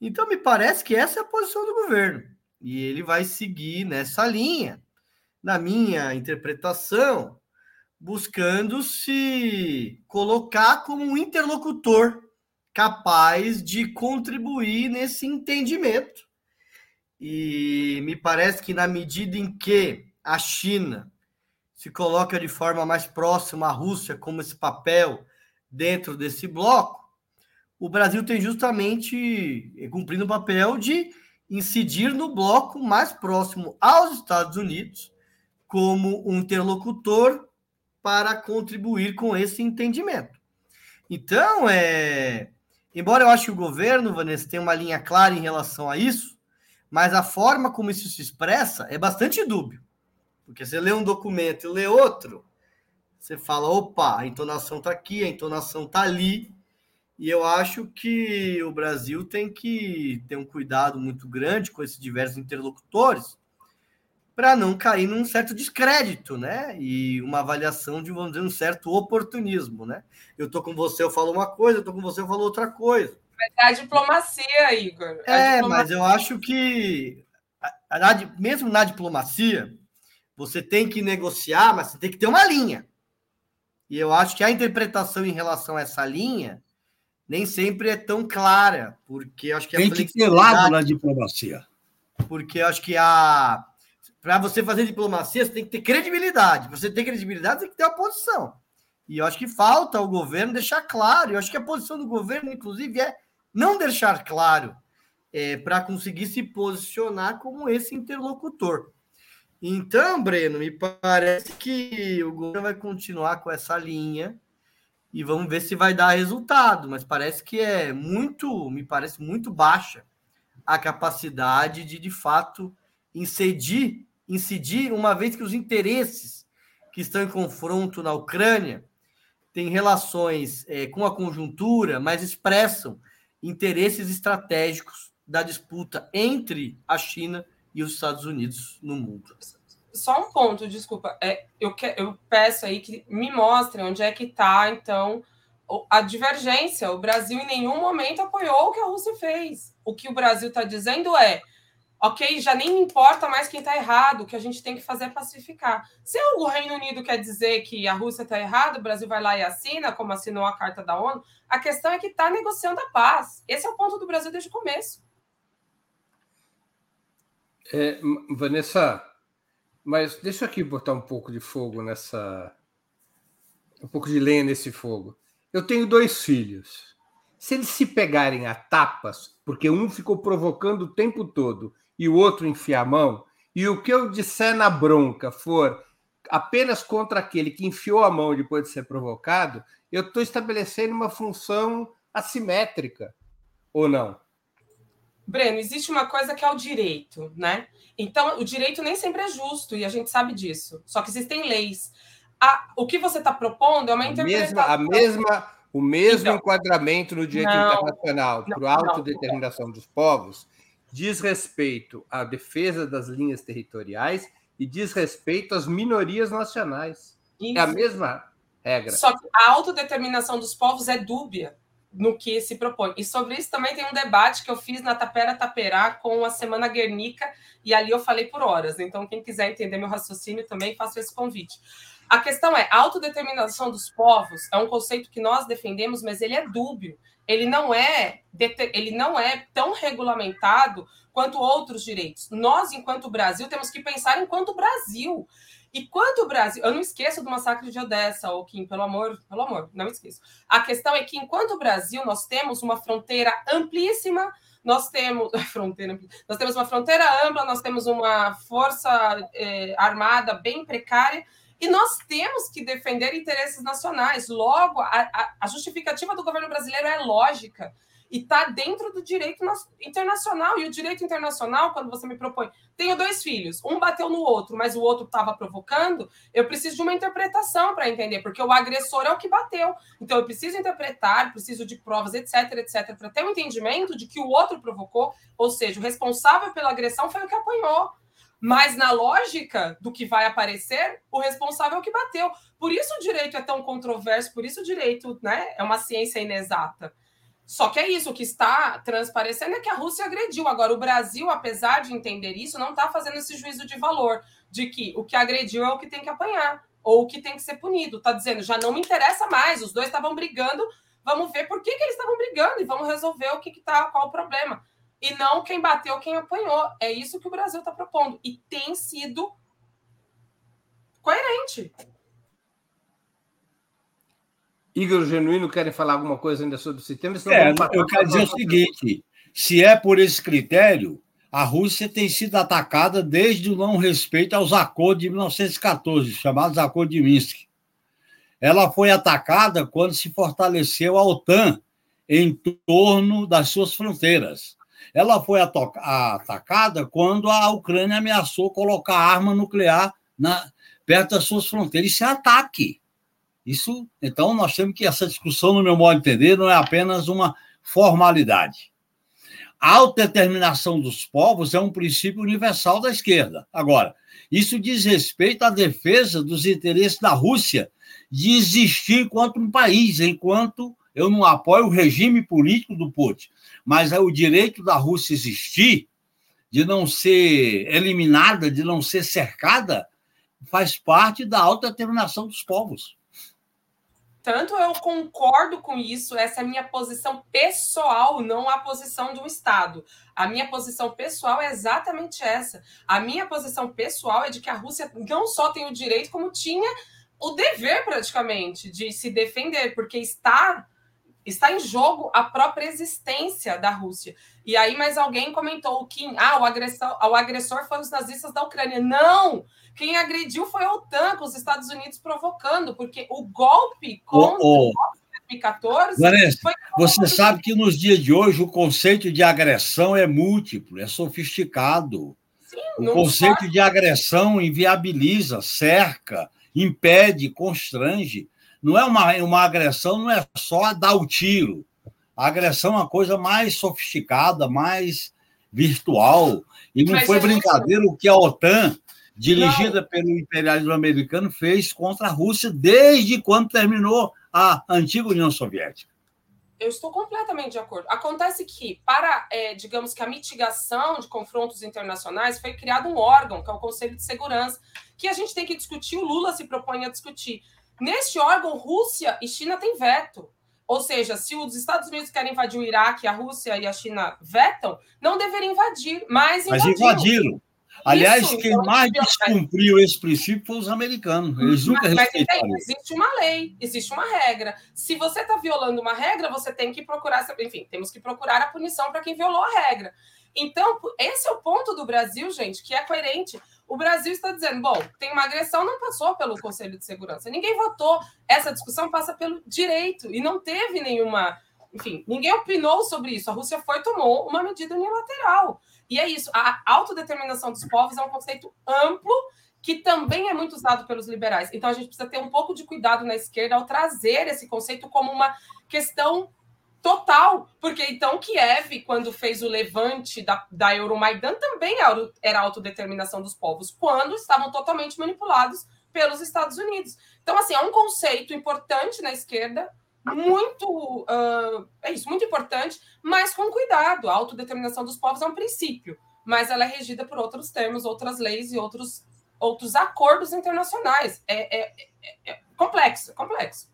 S3: Então, me parece que essa é a posição do governo. E ele vai seguir nessa linha, na minha interpretação, buscando se colocar como um interlocutor capaz de contribuir nesse entendimento. E me parece que, na medida em que a China se coloca de forma mais próxima à Rússia como esse papel dentro desse bloco, o Brasil tem justamente eh, cumprindo o papel de incidir no bloco mais próximo aos Estados Unidos como um interlocutor para contribuir com esse entendimento. Então, é, embora eu ache que o governo, Vanessa, tenha uma linha clara em relação a isso, mas a forma como isso se expressa é bastante dúbio. Porque você lê um documento e lê outro, você fala, opa, a entonação está aqui, a entonação está ali, e eu acho que o Brasil tem que ter um cuidado muito grande com esses diversos interlocutores para não cair num certo descrédito, né? E uma avaliação de, vamos dizer, um certo oportunismo, né? Eu tô com você, eu falo uma coisa, eu tô com você, eu falo outra coisa.
S2: Mas é a diplomacia, Igor.
S3: A é, diplomacia. mas eu acho que, mesmo na diplomacia, você tem que negociar, mas você tem que ter uma linha. E eu acho que a interpretação em relação a essa linha nem sempre é tão clara, porque acho que
S4: tem que ter lado na diplomacia.
S3: Porque acho que a para você fazer diplomacia, você tem que ter credibilidade. você ter credibilidade, você tem que ter uma posição. E eu acho que falta o governo deixar claro. Eu acho que a posição do governo, inclusive, é não deixar claro é, para conseguir se posicionar como esse interlocutor. Então, Breno, me parece que o governo vai continuar com essa linha e vamos ver se vai dar resultado, mas parece que é muito, me parece muito baixa a capacidade de, de fato, incidir, incidir, uma vez que os interesses que estão em confronto na Ucrânia têm relações é, com a conjuntura, mas expressam interesses estratégicos da disputa entre a China e os Estados Unidos no mundo.
S2: Só um ponto, desculpa. É, eu, que, eu peço aí que me mostrem onde é que está, então, a divergência. O Brasil em nenhum momento apoiou o que a Rússia fez. O que o Brasil está dizendo é: ok, já nem importa mais quem está errado, o que a gente tem que fazer é pacificar. Se o Reino Unido quer dizer que a Rússia está errada, o Brasil vai lá e assina, como assinou a carta da ONU, a questão é que está negociando a paz. Esse é o ponto do Brasil desde o começo.
S1: É, Vanessa, mas deixa aqui botar um pouco de fogo nessa. um pouco de lenha nesse fogo. Eu tenho dois filhos. Se eles se pegarem a tapas, porque um ficou provocando o tempo todo e o outro enfiar a mão, e o que eu disser na bronca for apenas contra aquele que enfiou a mão depois de ser provocado, eu estou estabelecendo uma função assimétrica, ou não?
S2: Breno, existe uma coisa que é o direito, né? Então, o direito nem sempre é justo, e a gente sabe disso. Só que existem leis. A, o que você está propondo é uma interpretação.
S1: A mesma, a mesma, o mesmo então, enquadramento no direito não, internacional para a autodeterminação dos povos diz respeito à defesa das linhas territoriais e diz respeito às minorias nacionais. Isso. É a mesma regra.
S2: Só que a autodeterminação dos povos é dúbia no que se propõe. E sobre isso também tem um debate que eu fiz na Tapera Taperá com a Semana Guernica, e ali eu falei por horas. Então, quem quiser entender meu raciocínio também, faço esse convite. A questão é, a autodeterminação dos povos é um conceito que nós defendemos, mas ele é dúbio ele não é ele não é tão regulamentado quanto outros direitos. Nós, enquanto Brasil, temos que pensar enquanto Brasil. E quanto o Brasil, eu não esqueço do massacre de Odessa, ou Kim, pelo amor, pelo amor, não esqueço. A questão é que enquanto Brasil nós temos uma fronteira amplíssima, nós temos fronteira, nós temos uma fronteira ampla, nós temos uma força eh, armada bem precária e nós temos que defender interesses nacionais. Logo, a, a, a justificativa do governo brasileiro é lógica e está dentro do direito internacional. E o direito internacional, quando você me propõe, tenho dois filhos, um bateu no outro, mas o outro estava provocando, eu preciso de uma interpretação para entender, porque o agressor é o que bateu. Então eu preciso interpretar, preciso de provas, etc, etc, para ter um entendimento de que o outro provocou, ou seja, o responsável pela agressão foi o que apanhou. Mas na lógica do que vai aparecer, o responsável é o que bateu. Por isso o direito é tão controverso, por isso o direito né, é uma ciência inexata. Só que é isso, o que está transparecendo é que a Rússia agrediu. Agora, o Brasil, apesar de entender isso, não está fazendo esse juízo de valor, de que o que agrediu é o que tem que apanhar, ou o que tem que ser punido. Está dizendo, já não me interessa mais, os dois estavam brigando, vamos ver por que, que eles estavam brigando e vamos resolver o que está, qual o problema e não quem bateu, quem apanhou. É isso que o Brasil está propondo. E tem sido coerente.
S1: Igor Genuíno querem falar alguma coisa ainda sobre esse tema?
S4: É, eu quero dizer o seguinte: se é por esse critério, a Rússia tem sido atacada desde o não respeito aos acordos de 1914, chamados Acordos de Minsk. Ela foi atacada quando se fortaleceu a OTAN em torno das suas fronteiras. Ela foi atacada quando a Ucrânia ameaçou colocar arma nuclear na, perto das suas fronteiras. Isso é ataque. Isso, então, nós temos que essa discussão, no meu modo de entender, não é apenas uma formalidade. A autodeterminação dos povos é um princípio universal da esquerda. Agora, isso diz respeito à defesa dos interesses da Rússia de existir enquanto um país, enquanto eu não apoio o regime político do Putin, mas é o direito da Rússia existir, de não ser eliminada, de não ser cercada, faz parte da autodeterminação dos povos.
S2: Tanto eu concordo com isso, essa é a minha posição pessoal, não a posição de um Estado. A minha posição pessoal é exatamente essa. A minha posição pessoal é de que a Rússia não só tem o direito, como tinha o dever, praticamente, de se defender, porque está está em jogo a própria existência da Rússia. E aí mais alguém comentou que ah, o, agressor, o agressor foi os nazistas da Ucrânia. Não! Quem agrediu foi a OTAN, com os Estados Unidos provocando, porque o golpe contra oh, oh. 2014
S4: Vanessa, foi... Você sabe que nos dias de hoje o conceito de agressão é múltiplo, é sofisticado. Sim, o conceito só... de agressão inviabiliza, cerca, impede, constrange. Não é uma, uma agressão, não é só dar o tiro. A agressão é uma coisa mais sofisticada, mais virtual. E não Mas foi brincadeira o que a OTAN, dirigida não. pelo imperialismo americano, fez contra a Rússia desde quando terminou a antiga União Soviética.
S2: Eu estou completamente de acordo. Acontece que, para, é, digamos que a mitigação de confrontos internacionais, foi criado um órgão, que é o Conselho de Segurança, que a gente tem que discutir, o Lula se propõe a discutir. Neste órgão, Rússia e China têm veto. Ou seja, se os Estados Unidos querem invadir o Iraque, a Rússia e a China vetam, não deveriam invadir, mas invadiram. Mas invadiram.
S4: Aliás, Isso, quem então, mais descumpriu esse princípio foram os americanos. Eles nunca mas, respeitaram.
S2: Mas existe uma lei, existe uma regra. Se você está violando uma regra, você tem que procurar. Enfim, temos que procurar a punição para quem violou a regra. Então, esse é o ponto do Brasil, gente, que é coerente. O Brasil está dizendo, bom, tem uma agressão, não passou pelo Conselho de Segurança. Ninguém votou. Essa discussão passa pelo direito e não teve nenhuma, enfim, ninguém opinou sobre isso. A Rússia foi tomou uma medida unilateral. E é isso. A autodeterminação dos povos é um conceito amplo que também é muito usado pelos liberais. Então a gente precisa ter um pouco de cuidado na esquerda ao trazer esse conceito como uma questão Total, porque então Kiev, quando fez o levante da, da Euromaidan, também era autodeterminação dos povos, quando estavam totalmente manipulados pelos Estados Unidos. Então, assim, é um conceito importante na esquerda, muito. Uh, é isso, muito importante, mas com cuidado. A autodeterminação dos povos é um princípio, mas ela é regida por outros termos, outras leis e outros, outros acordos internacionais. É, é, é, é complexo, complexo.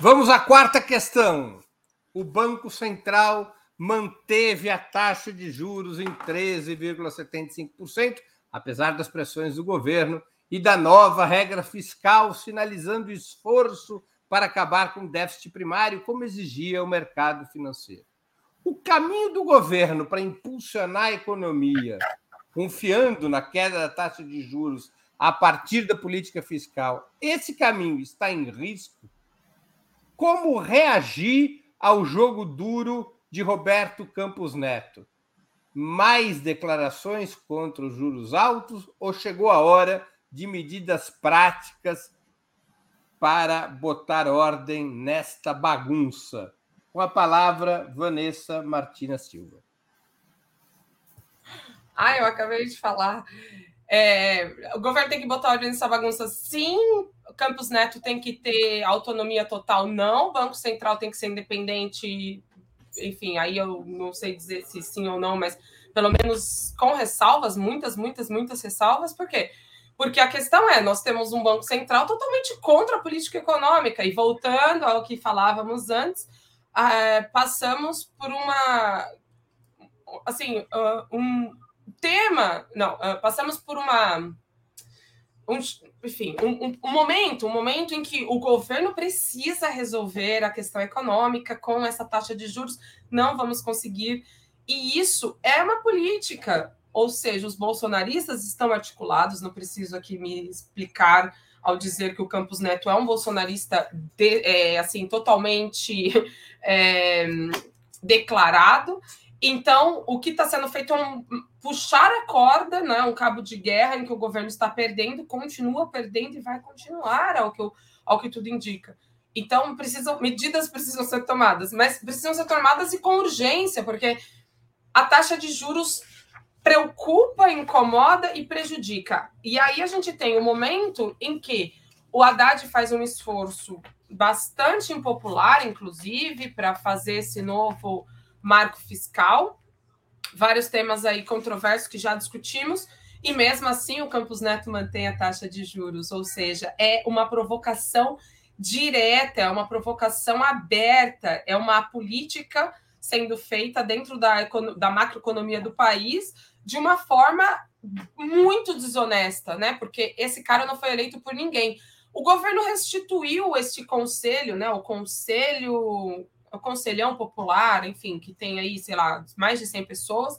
S1: Vamos à quarta questão o Banco Central manteve a taxa de juros em 13,75%, apesar das pressões do governo e da nova regra fiscal, sinalizando esforço para acabar com o déficit primário, como exigia o mercado financeiro. O caminho do governo para impulsionar a economia, confiando na queda da taxa de juros a partir da política fiscal, esse caminho está em risco? Como reagir ao jogo duro de Roberto Campos Neto? Mais declarações contra os juros altos ou chegou a hora de medidas práticas para botar ordem nesta bagunça? Com a palavra, Vanessa Martina Silva.
S2: Ah, eu acabei de falar. É, o governo tem que botar ordem nessa bagunça, sim. Campos Neto tem que ter autonomia total, não. O Banco Central tem que ser independente. Enfim, aí eu não sei dizer se sim ou não, mas pelo menos com ressalvas, muitas, muitas, muitas ressalvas. Por quê? Porque a questão é, nós temos um Banco Central totalmente contra a política econômica. E voltando ao que falávamos antes, é, passamos por uma assim, uh, um tema, não, uh, passamos por uma um, enfim, um, um, momento, um momento em que o governo precisa resolver a questão econômica com essa taxa de juros, não vamos conseguir. E isso é uma política, ou seja, os bolsonaristas estão articulados, não preciso aqui me explicar ao dizer que o Campos Neto é um bolsonarista de, é, assim totalmente é, declarado. Então, o que está sendo feito é um, puxar a corda, né, um cabo de guerra em que o governo está perdendo, continua perdendo e vai continuar, ao que, ao que tudo indica. Então, precisam, medidas precisam ser tomadas, mas precisam ser tomadas e com urgência, porque a taxa de juros preocupa, incomoda e prejudica. E aí a gente tem o um momento em que o Haddad faz um esforço bastante impopular, inclusive, para fazer esse novo marco fiscal, vários temas aí controversos que já discutimos, e mesmo assim o Campos Neto mantém a taxa de juros, ou seja, é uma provocação direta, é uma provocação aberta, é uma política sendo feita dentro da, da macroeconomia do país de uma forma muito desonesta, né? Porque esse cara não foi eleito por ninguém. O governo restituiu este conselho, né? O conselho o Conselhão Popular, enfim, que tem aí, sei lá, mais de 100 pessoas,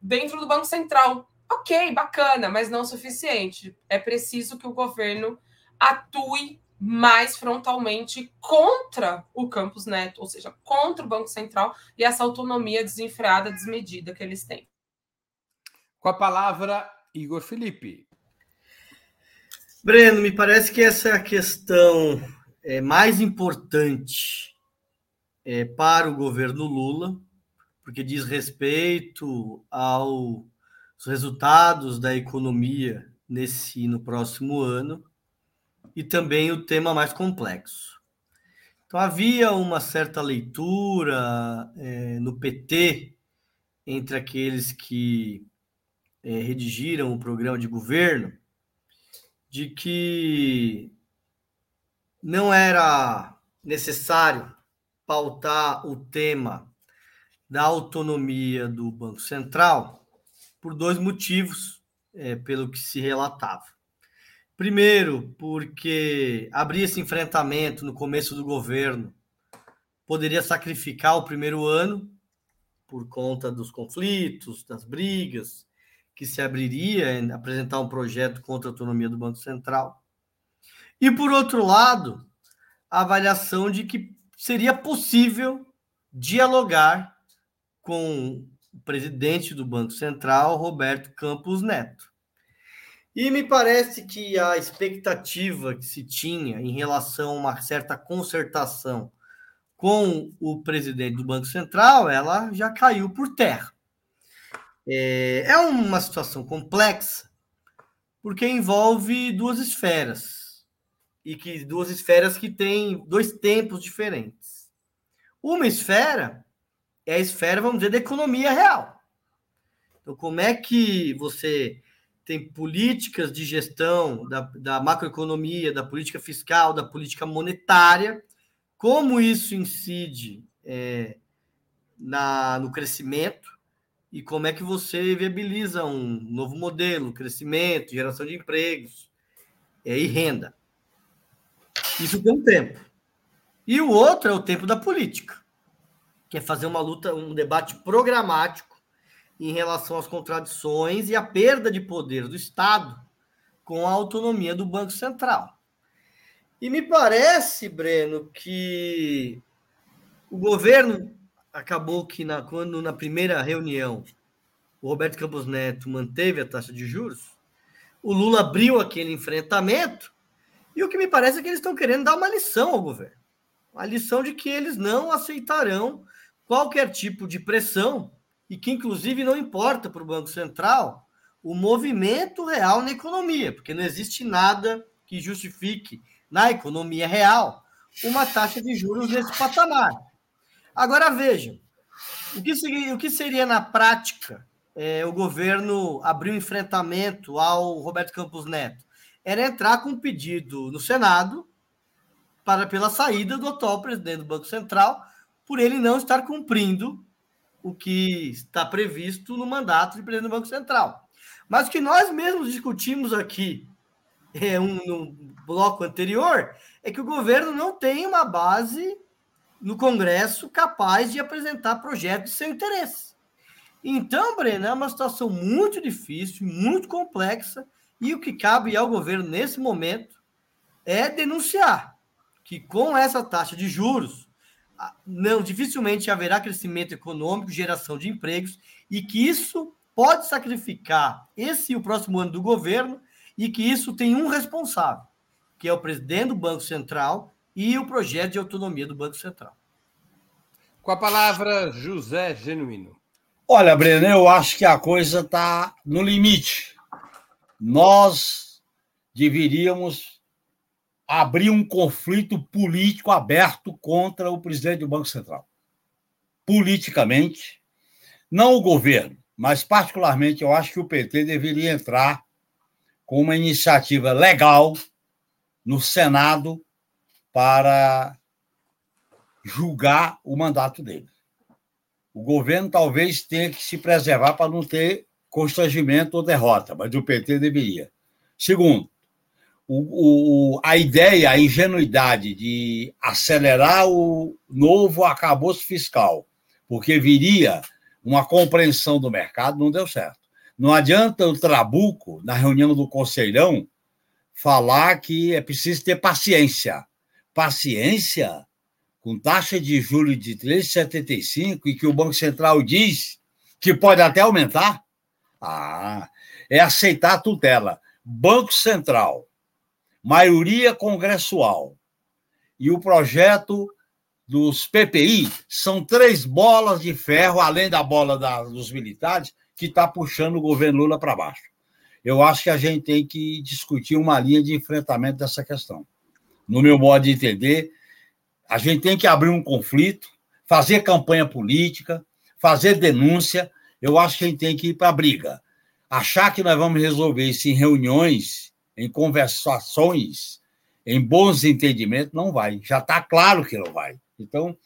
S2: dentro do Banco Central. Ok, bacana, mas não o suficiente. É preciso que o governo atue mais frontalmente contra o Campus Neto, ou seja, contra o Banco Central e essa autonomia desenfreada, desmedida que eles têm.
S1: Com a palavra, Igor Felipe.
S3: Breno, me parece que essa é a questão é, mais importante é, para o governo Lula, porque diz respeito aos resultados da economia nesse no próximo ano e também o tema mais complexo. Então havia uma certa leitura é, no PT entre aqueles que é, redigiram o programa de governo de que não era necessário pautar o tema da autonomia do Banco Central por dois motivos, é, pelo que se relatava. Primeiro, porque abrir esse enfrentamento no começo do governo poderia sacrificar o primeiro ano por conta dos conflitos, das brigas, que se abriria em apresentar um projeto contra a autonomia do Banco Central. E, por outro lado, a avaliação de que seria possível dialogar com o presidente do Banco Central, Roberto Campos Neto. E me parece que a expectativa que se tinha em relação a uma certa concertação com o presidente do Banco Central, ela já caiu por terra. É, é uma situação complexa, porque envolve duas esferas e que duas esferas que têm dois tempos diferentes. Uma esfera é a esfera, vamos dizer, da economia real. Então, como é que você tem políticas de gestão da, da macroeconomia, da política fiscal, da política monetária, como isso incide é, na, no crescimento e como é que você viabiliza um novo modelo, crescimento, geração de empregos é, e renda. Isso tem um tempo. E o outro é o tempo da política, que é fazer uma luta, um debate programático em relação às contradições e à perda de poder do Estado com a autonomia do Banco Central. E me parece, Breno, que o governo acabou que na, quando na primeira reunião o Roberto Campos Neto manteve a taxa de juros, o Lula abriu aquele enfrentamento e o que me parece é que eles estão querendo dar uma lição ao governo. A lição de que eles não aceitarão qualquer tipo de pressão e que, inclusive, não importa para o Banco Central o movimento real na economia, porque não existe nada que justifique na economia real uma taxa de juros nesse patamar. Agora vejam, o que seria, o que seria na prática é, o governo abrir um enfrentamento ao Roberto Campos Neto? Era entrar com um pedido no Senado para pela saída do atual presidente do Banco Central, por ele não estar cumprindo o que está previsto no mandato de presidente do Banco Central. Mas o que nós mesmos discutimos aqui é, um, no bloco anterior, é que o governo não tem uma base no Congresso capaz de apresentar projetos de seu interesse. Então, Breno, é uma situação muito difícil, muito complexa, e o que cabe ao governo nesse momento é denunciar que com essa taxa de juros, não dificilmente haverá crescimento econômico, geração de empregos, e que isso pode sacrificar esse e o próximo ano do governo, e que isso tem um responsável, que é o presidente do Banco Central e o projeto de autonomia do Banco Central.
S1: Com a palavra, José Genuíno.
S4: Olha, Breno, eu acho que a coisa está no limite. Nós deveríamos abrir um conflito político aberto contra o presidente do Banco Central. Politicamente, não o governo, mas particularmente eu acho que o PT deveria entrar com uma iniciativa legal no Senado para julgar o mandato dele. O governo talvez tenha que se preservar para não ter constrangimento ou derrota, mas o PT deveria. Segundo, o, o, a ideia, a ingenuidade de acelerar o novo acabouço fiscal, porque viria uma compreensão do mercado, não deu certo. Não adianta o Trabuco, na reunião do Conselhão, falar que é preciso ter paciência. Paciência? Com taxa de juros de 3,75 e que o Banco Central diz que pode até aumentar? Ah, é aceitar a tutela. Banco Central, maioria congressual e o projeto dos PPI são três bolas de ferro, além da bola da, dos militares, que está puxando o governo Lula para baixo. Eu acho que a gente tem que discutir uma linha de enfrentamento dessa questão. No meu modo de entender, a gente tem que abrir um conflito, fazer campanha política, fazer denúncia. Eu acho que a gente tem que ir para a briga. Achar que nós vamos resolver isso em reuniões, em conversações, em bons entendimentos, não vai. Já está claro que não vai. Então,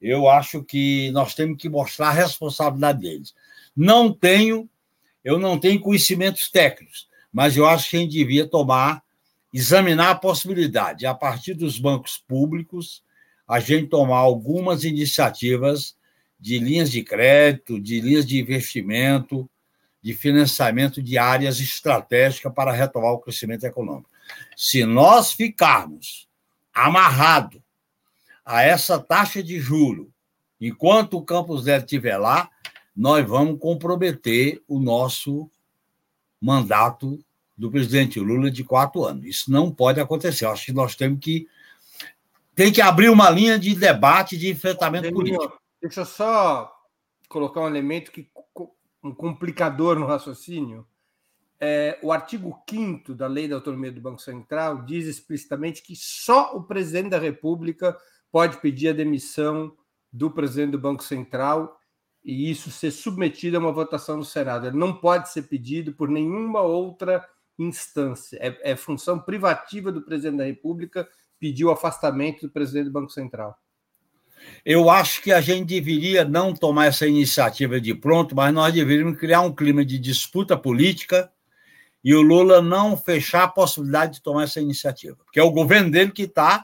S4: eu acho que nós temos que mostrar a responsabilidade deles. Não tenho, eu não tenho conhecimentos técnicos, mas eu acho que a gente devia tomar, examinar a possibilidade, a partir dos bancos públicos, a gente tomar algumas iniciativas de linhas de crédito, de linhas de investimento, de financiamento de áreas estratégicas para retomar o crescimento econômico. Se nós ficarmos amarrados a essa taxa de juro, enquanto o Campos Neto estiver lá, nós vamos comprometer o nosso mandato do presidente Lula de quatro anos. Isso não pode acontecer. Eu acho que nós temos que tem que abrir uma linha de debate, de enfrentamento político.
S1: Deixa eu só colocar um elemento que um complicador no raciocínio. É, o artigo 5 da Lei da Autonomia do Banco Central diz explicitamente que só o presidente da República pode pedir a demissão do presidente do Banco Central e isso ser submetido a uma votação no Senado. Ele não pode ser pedido por nenhuma outra instância. É, é função privativa do presidente da República pedir o afastamento do presidente do Banco Central.
S4: Eu acho que a gente deveria não tomar essa iniciativa de pronto, mas nós deveríamos criar um clima de disputa política e o Lula não fechar a possibilidade de tomar essa iniciativa, porque é o governo dele que está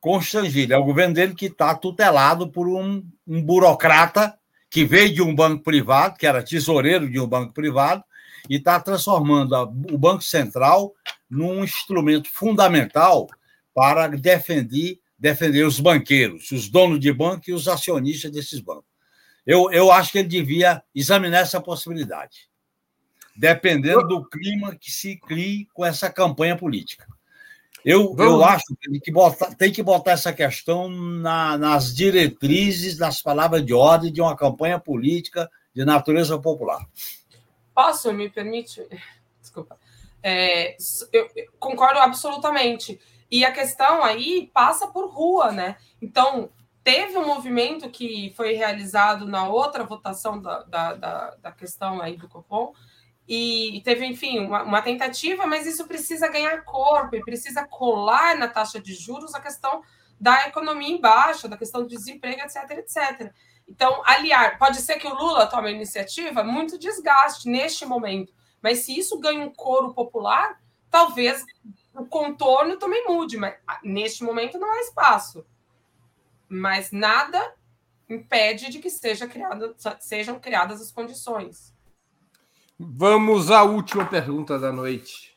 S4: constrangido, é o governo dele que está tutelado por um, um burocrata que veio de um banco privado, que era tesoureiro de um banco privado, e está transformando a, o Banco Central num instrumento fundamental para defender, defender os banqueiros, os donos de banco e os acionistas desses bancos. Eu, eu acho que ele devia examinar essa possibilidade, dependendo do clima que se crie com essa campanha política. Eu, eu acho que tem que, botar, tem que botar essa questão na, nas diretrizes, nas palavras de ordem de uma campanha política de natureza popular.
S2: Posso, me permite? Desculpa. É, eu, eu concordo absolutamente. E a questão aí passa por rua, né? Então, teve um movimento que foi realizado na outra votação da, da, da, da questão aí do Copom, e teve, enfim, uma, uma, tentativa, mas isso precisa ganhar corpo e precisa colar na taxa de juros a questão da economia em baixa, da questão do desemprego, etc, etc. Então, aliar, pode ser que o Lula tome a iniciativa, muito desgaste neste momento, mas se isso ganha um coro popular, talvez o contorno também mude, mas ah, neste momento não há espaço. Mas nada impede de que seja sejam criadas as condições.
S1: Vamos à última pergunta da noite.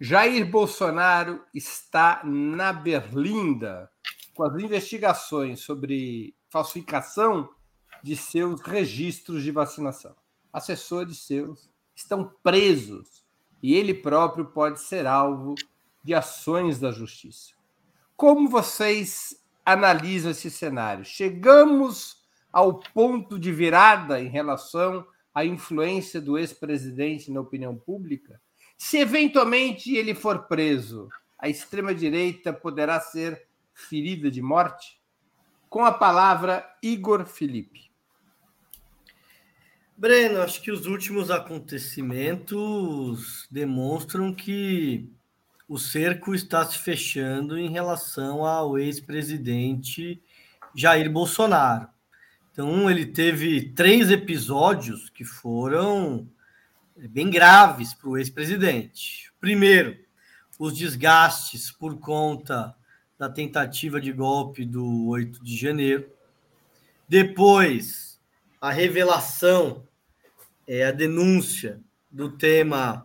S1: Jair Bolsonaro está na Berlinda com as investigações sobre falsificação de seus registros de vacinação. Assessores seus estão presos e ele próprio pode ser alvo de ações da justiça. Como vocês analisam esse cenário? Chegamos ao ponto de virada em relação à influência do ex-presidente na opinião pública? Se eventualmente ele for preso, a extrema-direita poderá ser ferida de morte? Com a palavra, Igor Felipe.
S3: Breno, acho que os últimos acontecimentos demonstram que o cerco está se fechando em relação ao ex-presidente Jair Bolsonaro. Então, ele teve três episódios que foram bem graves para o ex-presidente. Primeiro, os desgastes por conta da tentativa de golpe do 8 de janeiro. Depois, a revelação, é, a denúncia do tema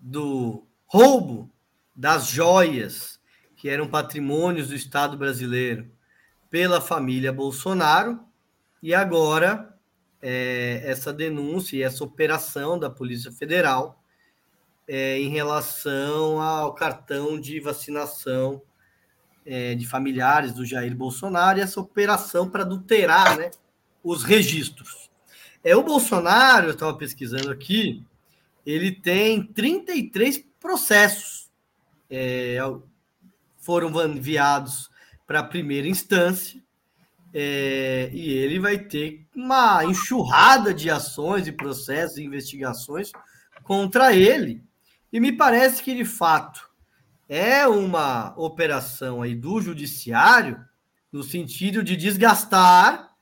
S3: do roubo das joias que eram patrimônios do Estado brasileiro pela família Bolsonaro. E agora, é, essa denúncia e essa operação da Polícia Federal é, em relação ao cartão de vacinação é, de familiares do Jair Bolsonaro e essa operação para adulterar né, os registros. É, o Bolsonaro, eu estava pesquisando aqui, ele tem 33 processos. É, foram enviados para a primeira instância é, e ele vai ter uma enxurrada de ações e processos e investigações contra ele. E me parece que, de fato, é uma operação aí do judiciário no sentido de desgastar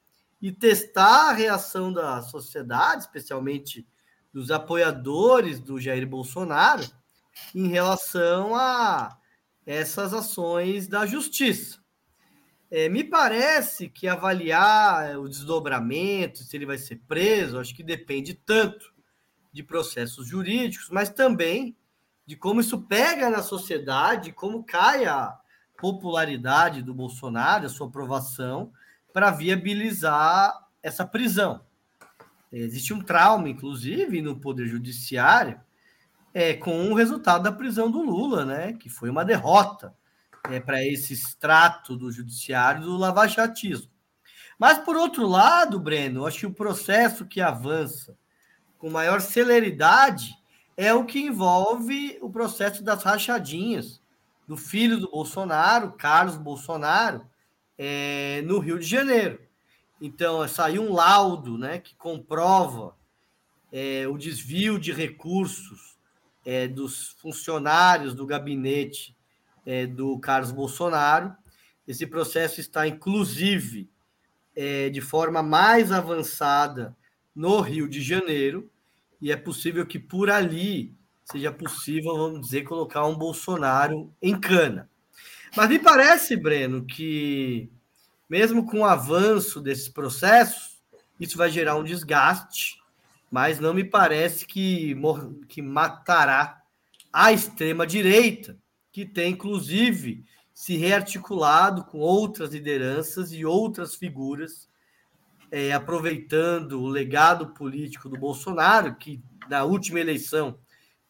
S3: e testar a reação da sociedade, especialmente dos apoiadores do Jair Bolsonaro, em relação a essas ações da justiça. É, me parece que avaliar o desdobramento, se ele vai ser preso, acho que depende tanto de processos jurídicos, mas também de como isso pega na sociedade, como cai a popularidade do Bolsonaro, a sua aprovação, para viabilizar essa prisão. Existe um trauma, inclusive, no Poder Judiciário, é, com o resultado da prisão do Lula, né? que foi uma derrota é, para esse extrato do Judiciário do lavajatismo. Mas, por outro lado, Breno, acho que o processo que avança com maior celeridade é o que envolve o processo das rachadinhas do filho do Bolsonaro, Carlos Bolsonaro, é, no Rio de Janeiro. Então, saiu um laudo né, que comprova é, o desvio de recursos é, dos funcionários do gabinete é, do Carlos Bolsonaro. Esse processo está, inclusive, é, de forma mais avançada no Rio de Janeiro e é possível que por ali seja possível, vamos dizer, colocar um Bolsonaro em cana. Mas me parece, Breno, que mesmo com o avanço desses processos, isso vai gerar um desgaste, mas não me parece que, que matará a extrema-direita, que tem, inclusive, se rearticulado com outras lideranças e outras figuras é, aproveitando o legado político do Bolsonaro, que na última eleição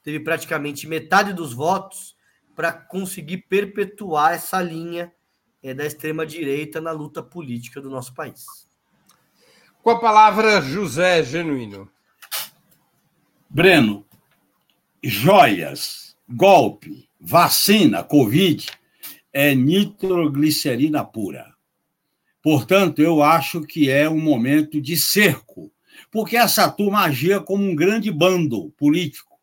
S3: teve praticamente metade dos votos, para conseguir perpetuar essa linha é, da extrema-direita na luta política do nosso país.
S1: Com a palavra, José Genuíno.
S4: Breno, joias, golpe, vacina, Covid, é nitroglicerina pura. Portanto, eu acho que é um momento de cerco, porque essa turma agia como um grande bando político.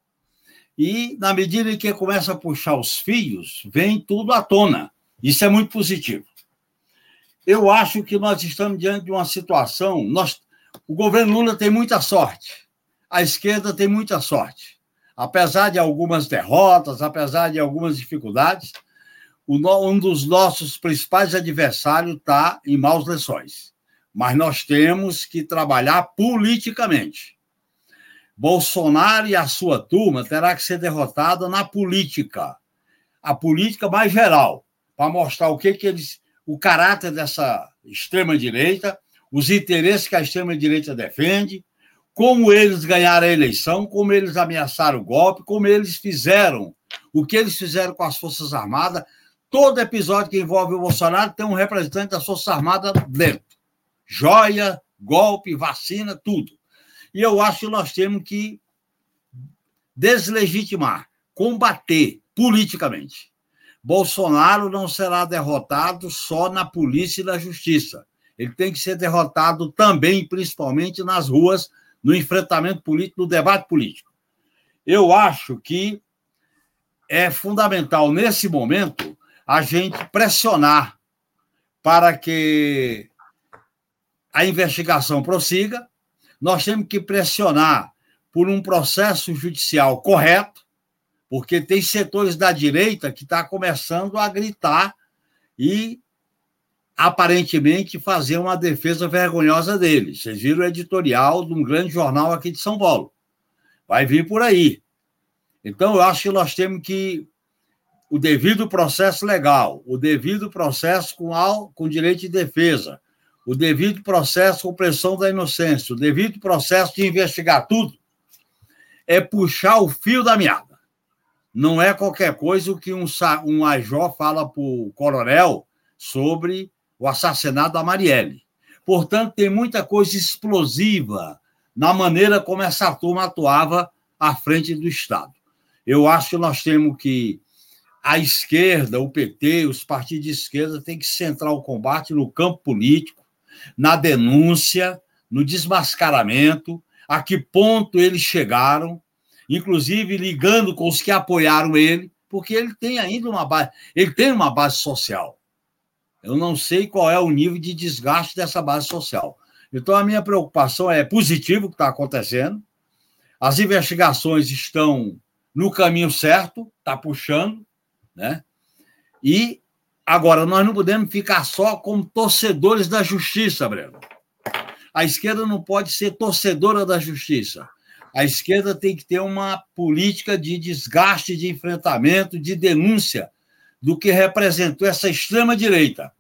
S4: E, na medida em que começa a puxar os fios, vem tudo à tona. Isso é muito positivo. Eu acho que nós estamos diante de uma situação. Nós, o governo Lula tem muita sorte, a esquerda tem muita sorte. apesar de algumas derrotas, apesar de algumas dificuldades, um dos nossos principais adversários está em maus lençóis. Mas nós temos que trabalhar politicamente. Bolsonaro e a sua turma terá que ser derrotada na política, a política mais geral, para mostrar o que, que eles, o caráter dessa extrema direita, os interesses que a extrema direita defende, como eles ganharam a eleição, como eles ameaçaram o golpe, como eles fizeram, o que eles fizeram com as Forças Armadas. Todo episódio que envolve o Bolsonaro tem um representante das Forças Armadas dentro. Joia, golpe, vacina, tudo. E eu acho que nós temos que deslegitimar, combater politicamente. Bolsonaro não será derrotado só na polícia e na justiça. Ele tem que ser derrotado também, principalmente nas ruas, no enfrentamento político, no debate político. Eu acho que é fundamental, nesse momento, a gente pressionar para que a investigação prossiga. Nós temos que pressionar por um processo judicial correto, porque tem setores da direita que estão tá começando a gritar e aparentemente fazer uma defesa vergonhosa dele. Vocês viram o editorial de um grande jornal aqui de São Paulo. Vai vir por aí. Então, eu acho que nós temos que o devido processo legal, o devido processo com, com direito de defesa, o devido processo com pressão da inocência, o devido processo de investigar tudo, é puxar o fio da meada. Não é qualquer coisa o que um, um major fala para o coronel sobre o assassinato da Marielle. Portanto, tem muita coisa explosiva na maneira como essa turma atuava à frente do Estado. Eu acho que nós temos que a esquerda, o PT, os partidos de esquerda têm que centrar o combate no campo político, na denúncia, no desmascaramento, a que ponto eles chegaram, inclusive ligando com os que apoiaram ele, porque ele tem ainda uma base, ele tem uma base social. Eu não sei qual é o nível de desgaste dessa base social. Então, a minha preocupação é positivo o que está acontecendo. As investigações estão no caminho certo, está puxando, né? E agora nós não podemos ficar só como torcedores da justiça, Breno. A esquerda não pode ser torcedora da justiça. A esquerda tem que ter uma política de desgaste, de enfrentamento, de denúncia do que representou essa extrema-direita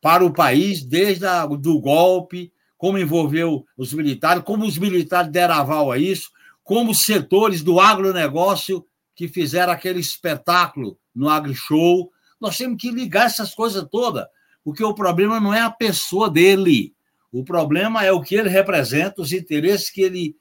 S4: para o país, desde o do golpe, como envolveu os militares, como os militares deram aval a isso, como setores do agronegócio que fizeram aquele espetáculo no AgriShow. Nós temos que ligar essas coisas todas, porque o problema não é a pessoa dele, o problema é o que ele representa, os interesses que ele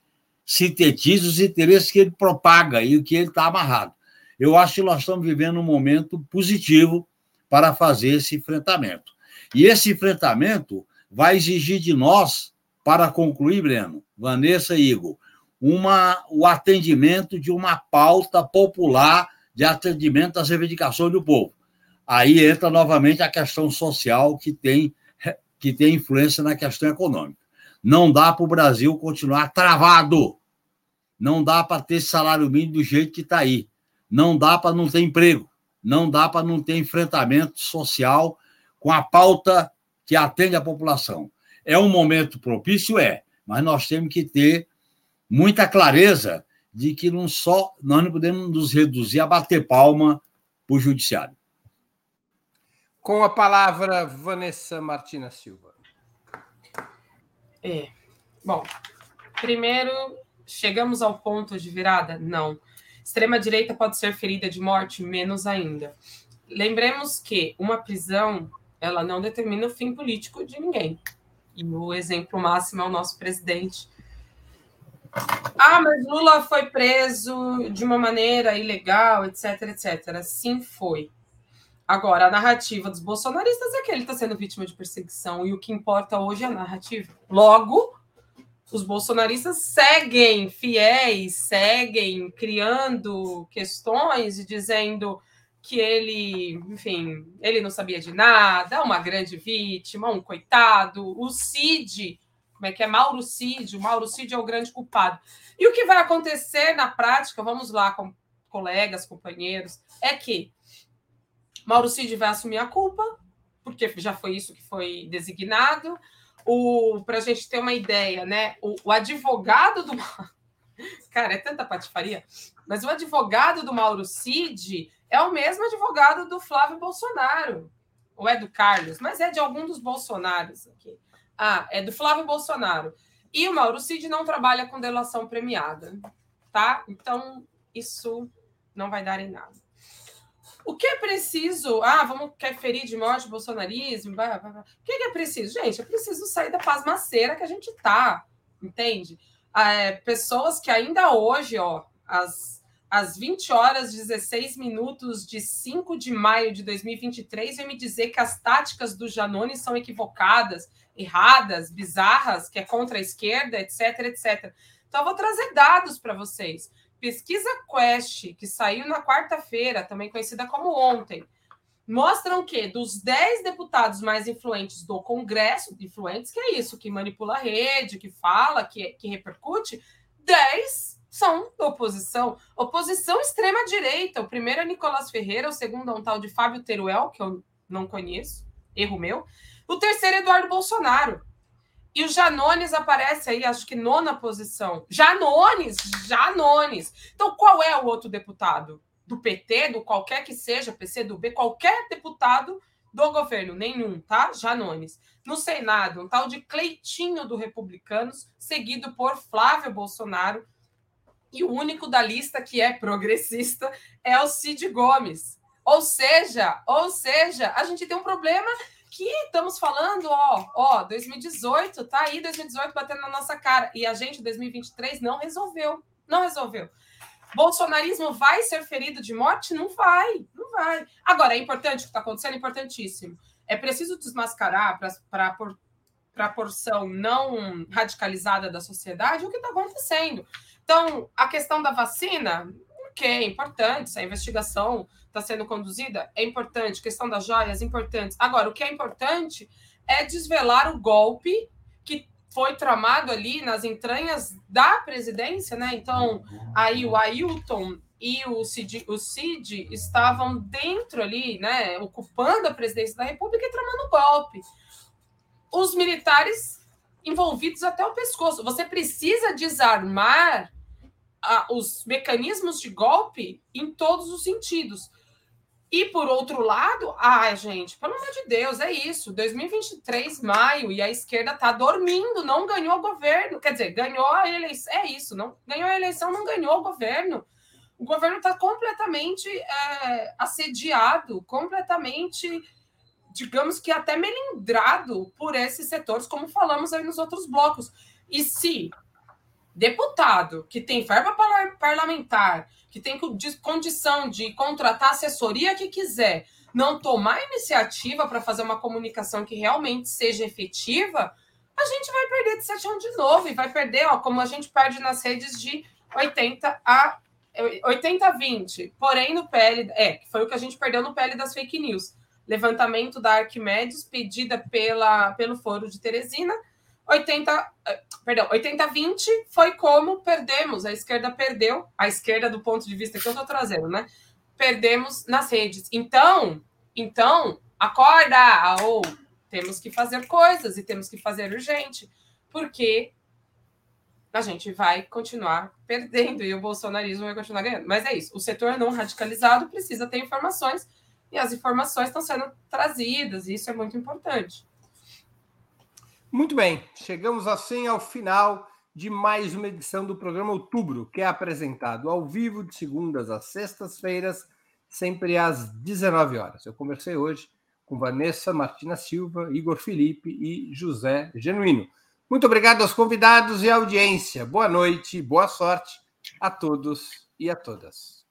S4: sintetiza, os interesses que ele propaga e o que ele está amarrado. Eu acho que nós estamos vivendo um momento positivo para fazer esse enfrentamento. E esse enfrentamento vai exigir de nós, para concluir, Breno, Vanessa e Igor, uma, o atendimento de uma pauta popular de atendimento às reivindicações do povo. Aí entra novamente a questão social que tem, que tem influência na questão econômica. Não dá para o Brasil continuar travado. Não dá para ter salário mínimo do jeito que está aí. Não dá para não ter emprego. Não dá para não ter enfrentamento social com a pauta que atende a população. É um momento propício? É, mas nós temos que ter muita clareza de que não só nós não podemos nos reduzir a bater palma para o judiciário.
S1: Com a palavra, Vanessa Martina Silva.
S2: É. Bom, primeiro, chegamos ao ponto de virada? Não. Extrema-direita pode ser ferida de morte? Menos ainda. Lembremos que uma prisão ela não determina o fim político de ninguém. E o exemplo máximo é o nosso presidente. Ah, mas Lula foi preso de uma maneira ilegal, etc, etc. Sim, foi. Agora, a narrativa dos bolsonaristas é que ele está sendo vítima de perseguição e o que importa hoje é a narrativa. Logo, os bolsonaristas seguem fiéis, seguem criando questões e dizendo que ele, enfim, ele não sabia de nada, uma grande vítima, um coitado. O Cid como é que é? Maurocídio. Maurocídio é o grande culpado. E o que vai acontecer na prática, vamos lá, com colegas, companheiros, é que Maurocídio vai assumir a culpa, porque já foi isso que foi designado. Para a gente ter uma ideia, né? O, o advogado do. Cara, é tanta patifaria. Mas o advogado do Mauro Cid é o mesmo advogado do Flávio Bolsonaro. Ou é do Carlos, mas é de algum dos Bolsonaros aqui. Ah, é do Flávio Bolsonaro. E o Mauro Cid não trabalha com delação premiada, tá? Então, isso não vai dar em nada. O que é preciso? Ah, vamos quer ferir de morte o bolsonarismo? Blá, blá, blá. O que é preciso? Gente, é preciso sair da pasmaceira que a gente tá, entende? Ah, é, pessoas que ainda hoje, ó, às, às 20 horas 16 minutos de 5 de maio de 2023, vem me dizer que as táticas do Janone são equivocadas, erradas, bizarras, que é contra a esquerda, etc, etc. Então, eu vou trazer dados para vocês. Pesquisa Quest, que saiu na quarta-feira, também conhecida como ontem, mostram que dos 10 deputados mais influentes do Congresso, influentes que é isso, que manipula a rede, que fala, que, que repercute, 10 são oposição. Oposição extrema-direita. O primeiro é Nicolás Ferreira, o segundo é um tal de Fábio Teruel, que eu não conheço, erro meu. O terceiro é Eduardo Bolsonaro. E o Janones aparece aí, acho que nona posição. Janones, Janones. Então, qual é o outro deputado? Do PT, do qualquer que seja, PC do B, qualquer deputado do governo, nenhum, tá? Janones. No Senado, um tal de Cleitinho do Republicanos, seguido por Flávio Bolsonaro. E o único da lista que é progressista é o Cid Gomes. Ou seja, ou seja, a gente tem um problema que estamos falando, ó, ó, 2018, tá aí 2018 batendo na nossa cara. E a gente, 2023, não resolveu. Não resolveu. Bolsonarismo vai ser ferido de morte? Não vai, não vai. Agora, é importante o que está acontecendo, é importantíssimo. É preciso desmascarar para a porção não radicalizada da sociedade o que está acontecendo. Então, a questão da vacina, que é importante, essa investigação está sendo conduzida, é importante, questão das joias, importantes. Agora, o que é importante é desvelar o golpe que foi tramado ali nas entranhas da presidência, né? Então, aí o Ailton e o Cid, o Cid estavam dentro ali, né, ocupando a presidência da República e tramando golpe. Os militares envolvidos até o pescoço. Você precisa desarmar a, os mecanismos de golpe em todos os sentidos. E por outro lado, ai, gente, pelo amor de Deus, é isso. 2023, maio, e a esquerda está dormindo, não ganhou o governo. Quer dizer, ganhou a eleição. É isso, não ganhou a eleição, não ganhou o governo. O governo está completamente é, assediado, completamente, digamos que até melindrado por esses setores, como falamos aí nos outros blocos. E se deputado que tem verba parlamentar, que tem condição de contratar assessoria que quiser, não tomar iniciativa para fazer uma comunicação que realmente seja efetiva, a gente vai perder de 7 a 1 de novo e vai perder, ó, como a gente perde nas redes de 80 a 80 a 20. Porém, no PL, é, foi o que a gente perdeu no PL das fake news. Levantamento da Arquimedes, pedida pela, pelo Foro de Teresina, 80, eh, perdão, 80-20 foi como perdemos, a esquerda perdeu, a esquerda do ponto de vista que eu estou trazendo, né? Perdemos nas redes. Então, então, acorda, ou temos que fazer coisas e temos que fazer urgente, porque a gente vai continuar perdendo e o bolsonarismo vai continuar ganhando. Mas é isso, o setor não radicalizado precisa ter informações e as informações estão sendo trazidas, e isso é muito importante.
S1: Muito bem, chegamos assim ao final de mais uma edição do programa Outubro, que é apresentado ao vivo de segundas às sextas-feiras, sempre às 19 horas. Eu conversei hoje com Vanessa Martina Silva, Igor Felipe e José Genuíno. Muito obrigado aos convidados e à audiência. Boa noite, boa sorte a todos e a todas.